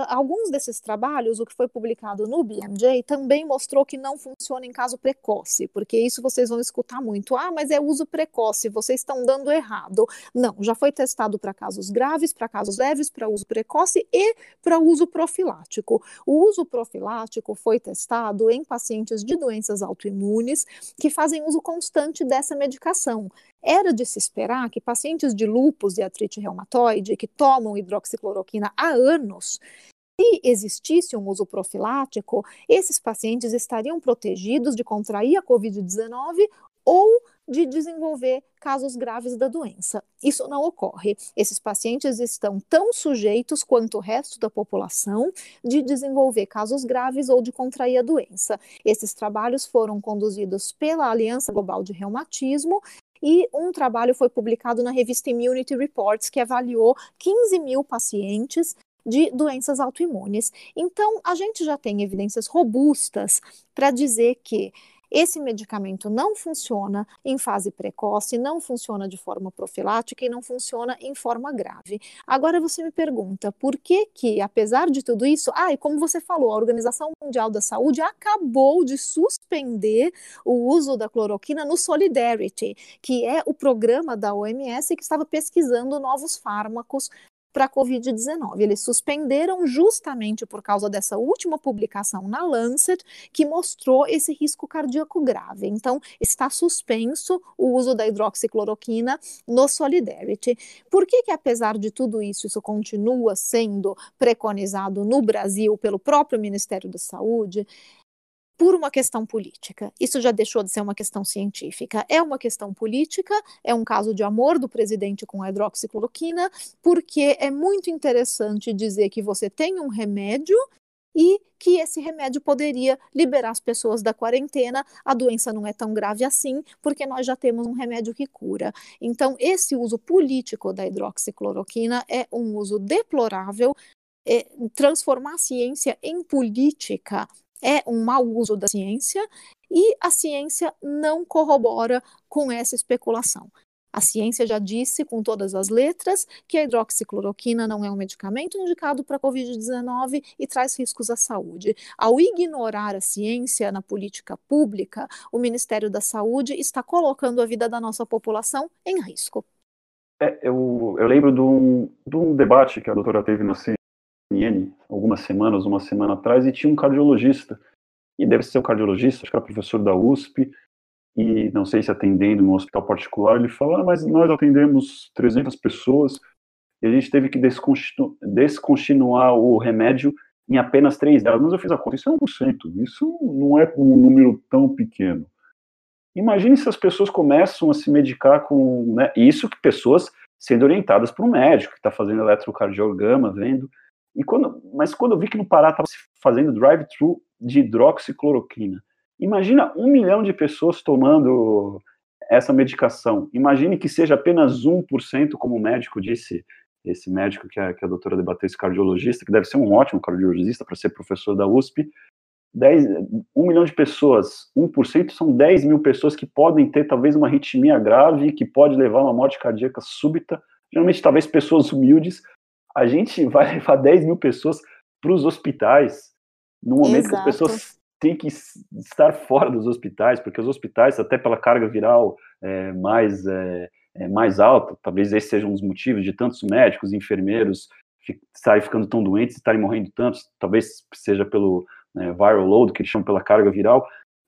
alguns desses trabalhos, o que foi publicado no BMJ, também mostrou que não funciona em caso precoce, porque isso vocês vão escutar muito. Ah, mas é uso precoce, vocês estão dando errado. Não, já foi testado para casos graves, para casos leves, para uso precoce e para uso profilático. O uso profilático foi testado em pacientes de doenças autoimunes que fazem uso constante dessa medicação. Era de se esperar que pacientes de lúpus e artrite reumatoide que tomam hidroxicloroquina há anos se existisse um uso profilático, esses pacientes estariam protegidos de contrair a Covid-19 ou de desenvolver casos graves da doença. Isso não ocorre. Esses pacientes estão tão sujeitos quanto o resto da população de desenvolver casos graves ou de contrair a doença. Esses trabalhos foram conduzidos pela Aliança Global de Reumatismo e um trabalho foi publicado na revista Immunity Reports, que avaliou 15 mil pacientes de doenças autoimunes. Então, a gente já tem evidências robustas para dizer que esse medicamento não funciona em fase precoce, não funciona de forma profilática e não funciona em forma grave. Agora você me pergunta, por que que, apesar de tudo isso, ah, e como você falou, a Organização Mundial da Saúde acabou de suspender o uso da cloroquina no Solidarity, que é o programa da OMS que estava pesquisando novos fármacos para a Covid-19. Eles suspenderam justamente por causa dessa última publicação na Lancet, que mostrou esse risco cardíaco grave. Então, está suspenso o uso da hidroxicloroquina no Solidarity. Por que, que apesar de tudo isso, isso continua sendo preconizado no Brasil pelo próprio Ministério da Saúde? Por uma questão política. Isso já deixou de ser uma questão científica. É uma questão política, é um caso de amor do presidente com a hidroxicloroquina, porque é muito interessante dizer que você tem um remédio e que esse remédio poderia liberar as pessoas da quarentena. A doença não é tão grave assim, porque nós já temos um remédio que cura. Então, esse uso político da hidroxicloroquina é um uso deplorável. É, transformar a ciência em política é um mau uso da ciência e a ciência não corrobora com essa especulação. A ciência já disse com todas as letras que a hidroxicloroquina não é um medicamento indicado para a Covid-19 e traz riscos à saúde. Ao ignorar a ciência na política pública, o Ministério da Saúde está colocando a vida da nossa população em risco. É, eu, eu, lembro de um, de um, debate que a doutora teve na CNN algumas semanas, uma semana atrás, e tinha um cardiologista, e deve ser o cardiologista, acho que era professor da USP, e não sei se atendendo no hospital particular, ele falou, ah, mas nós atendemos 300 pessoas, e a gente teve que descontinu descontinuar o remédio em apenas três delas. Mas eu fiz a conta, isso é 1%, isso não é um número tão pequeno. Imagine se as pessoas começam a se medicar com. Né, isso que pessoas sendo orientadas por um médico que está fazendo eletrocardiograma, vendo. E quando, mas quando eu vi que no Pará estava se fazendo drive-thru de hidroxicloroquina, imagina um milhão de pessoas tomando essa medicação. Imagine que seja apenas 1%, como o médico disse, esse médico que a, que a doutora debateu, esse cardiologista, que deve ser um ótimo cardiologista para ser professor da USP, 10, 1 milhão de pessoas, 1% são 10 mil pessoas que podem ter talvez uma arritmia grave, que pode levar a uma morte cardíaca súbita, geralmente talvez pessoas humildes, a gente vai levar 10 mil pessoas para os hospitais, no momento Exato. que as pessoas têm que estar fora dos hospitais, porque os hospitais, até pela carga viral é, mais, é, é, mais alta, talvez esse seja um dos motivos de tantos médicos, enfermeiros estarem ficando tão doentes, estarem morrendo tantos, talvez seja pelo né, viral load, que eles chamam pela carga viral.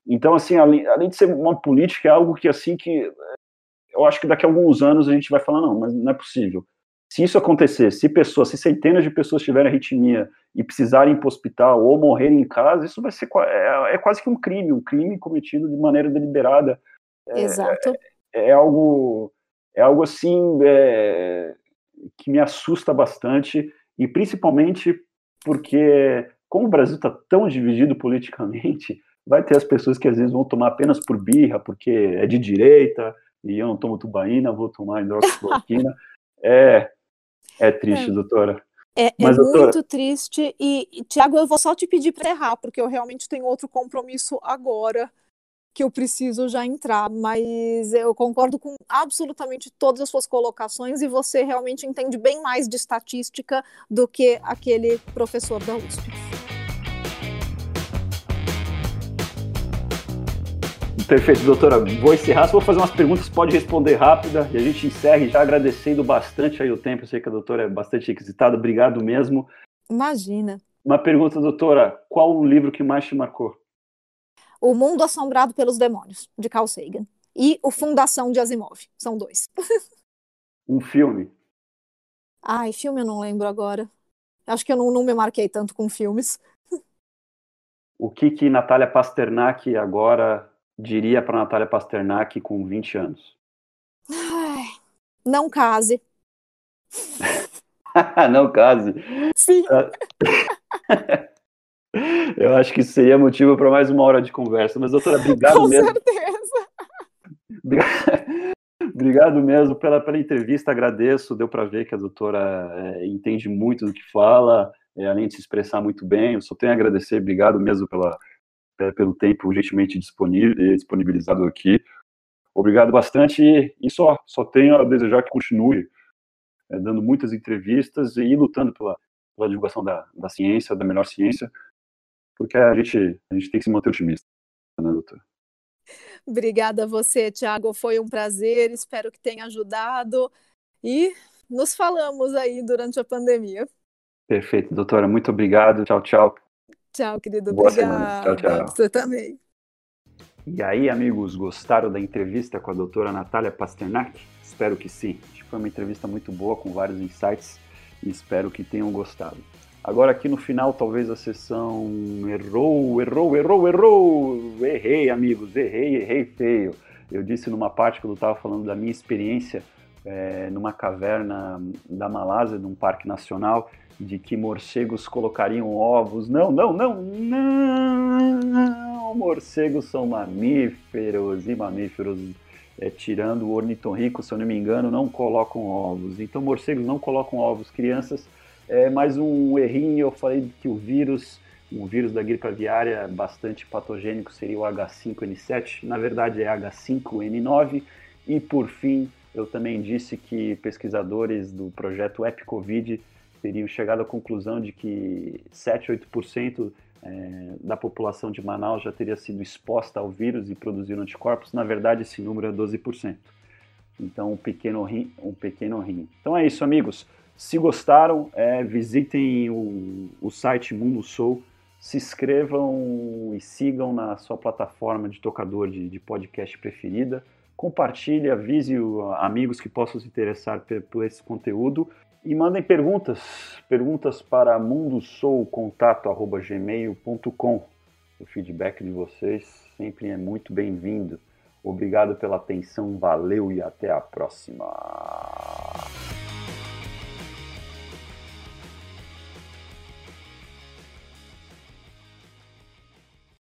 Então, assim, além, além de ser uma política, é algo que, assim, que eu acho que daqui a alguns anos a gente vai falar, não, mas não é possível se isso acontecer, se pessoas, se centenas de pessoas tiverem arritmia e precisarem ir para o hospital ou morrerem em casa, isso vai ser é, é, quase que um crime, um crime cometido de maneira deliberada. É, Exato. É, é, algo, é algo assim é, que me assusta bastante e principalmente porque como o Brasil está tão dividido politicamente, vai ter as pessoas que às vezes vão tomar apenas por birra, porque é de direita e eu não tomo tubaína, vou tomar hidroxicloroquina. <laughs> é, é triste, é. doutora. É, é Mas, é doutora... muito triste. E, Tiago, eu vou só te pedir para errar, porque eu realmente tenho outro compromisso agora que eu preciso já entrar. Mas eu concordo com absolutamente todas as suas colocações e você realmente entende bem mais de estatística do que aquele professor da USP. Perfeito, doutora. Vou encerrar, só vou fazer umas perguntas, pode responder rápida e a gente encerra já agradecendo bastante aí o tempo. Eu sei que a doutora é bastante requisitada, obrigado mesmo. Imagina. Uma pergunta, doutora: qual o livro que mais te marcou? O Mundo Assombrado pelos Demônios, de Carl Sagan. E O Fundação de Asimov. São dois. um filme? Ai, filme eu não lembro agora. Acho que eu não, não me marquei tanto com filmes. O que que Natália Pasternak agora diria para Natália Pasternak com 20 anos? Ai, não case. <laughs> não case. Sim. <laughs> Eu acho que isso seria motivo para mais uma hora de conversa. Mas, doutora, obrigado Com mesmo. certeza. <laughs> Obrigado mesmo pela, pela entrevista, agradeço. Deu para ver que a doutora é, entende muito do que fala, é, além de se expressar muito bem. Eu só tenho a agradecer, obrigado mesmo pela, pelo tempo gentilmente disponibilizado aqui. Obrigado bastante e só, só tenho a desejar que continue é, dando muitas entrevistas e lutando pela, pela divulgação da, da ciência, da melhor ciência, porque a gente, a gente tem que se manter otimista, né, doutora? Obrigada a você, Tiago. Foi um prazer. Espero que tenha ajudado. E nos falamos aí durante a pandemia. Perfeito, doutora. Muito obrigado. Tchau, tchau. Tchau, querido. Boa Obrigada. semana. Tchau, tchau. Você também. E aí, amigos, gostaram da entrevista com a doutora Natália Pasternak? Espero que sim. Acho que foi uma entrevista muito boa, com vários insights, e espero que tenham gostado. Agora aqui no final, talvez a sessão errou, errou, errou, errou. Errei, amigos, errei, errei feio. Eu disse numa parte quando eu estava falando da minha experiência é, numa caverna da Malásia, num parque nacional, de que morcegos colocariam ovos. Não, não, não, não! Morcegos são mamíferos e mamíferos, é, tirando o ornitorrinco, se eu não me engano, não colocam ovos. Então, morcegos não colocam ovos. Crianças, é mais um errinho. Eu falei que o vírus, o vírus da gripe aviária bastante patogênico seria o H5N7. Na verdade, é H5N9. E por fim, eu também disse que pesquisadores do projeto EpiCovid teriam chegado à conclusão de que 7, 8% é, da população de Manaus já teria sido exposta ao vírus e produziram anticorpos. Na verdade, esse número é 12%. Então, um pequeno rim, um pequeno rim. Então é isso, amigos. Se gostaram, é, visitem o, o site Mundo Soul, se inscrevam e sigam na sua plataforma de tocador de, de podcast preferida. Compartilhe, avise amigos que possam se interessar por, por esse conteúdo e mandem perguntas, perguntas para mundosoucontato@gmail.com. O feedback de vocês sempre é muito bem-vindo. Obrigado pela atenção, valeu e até a próxima.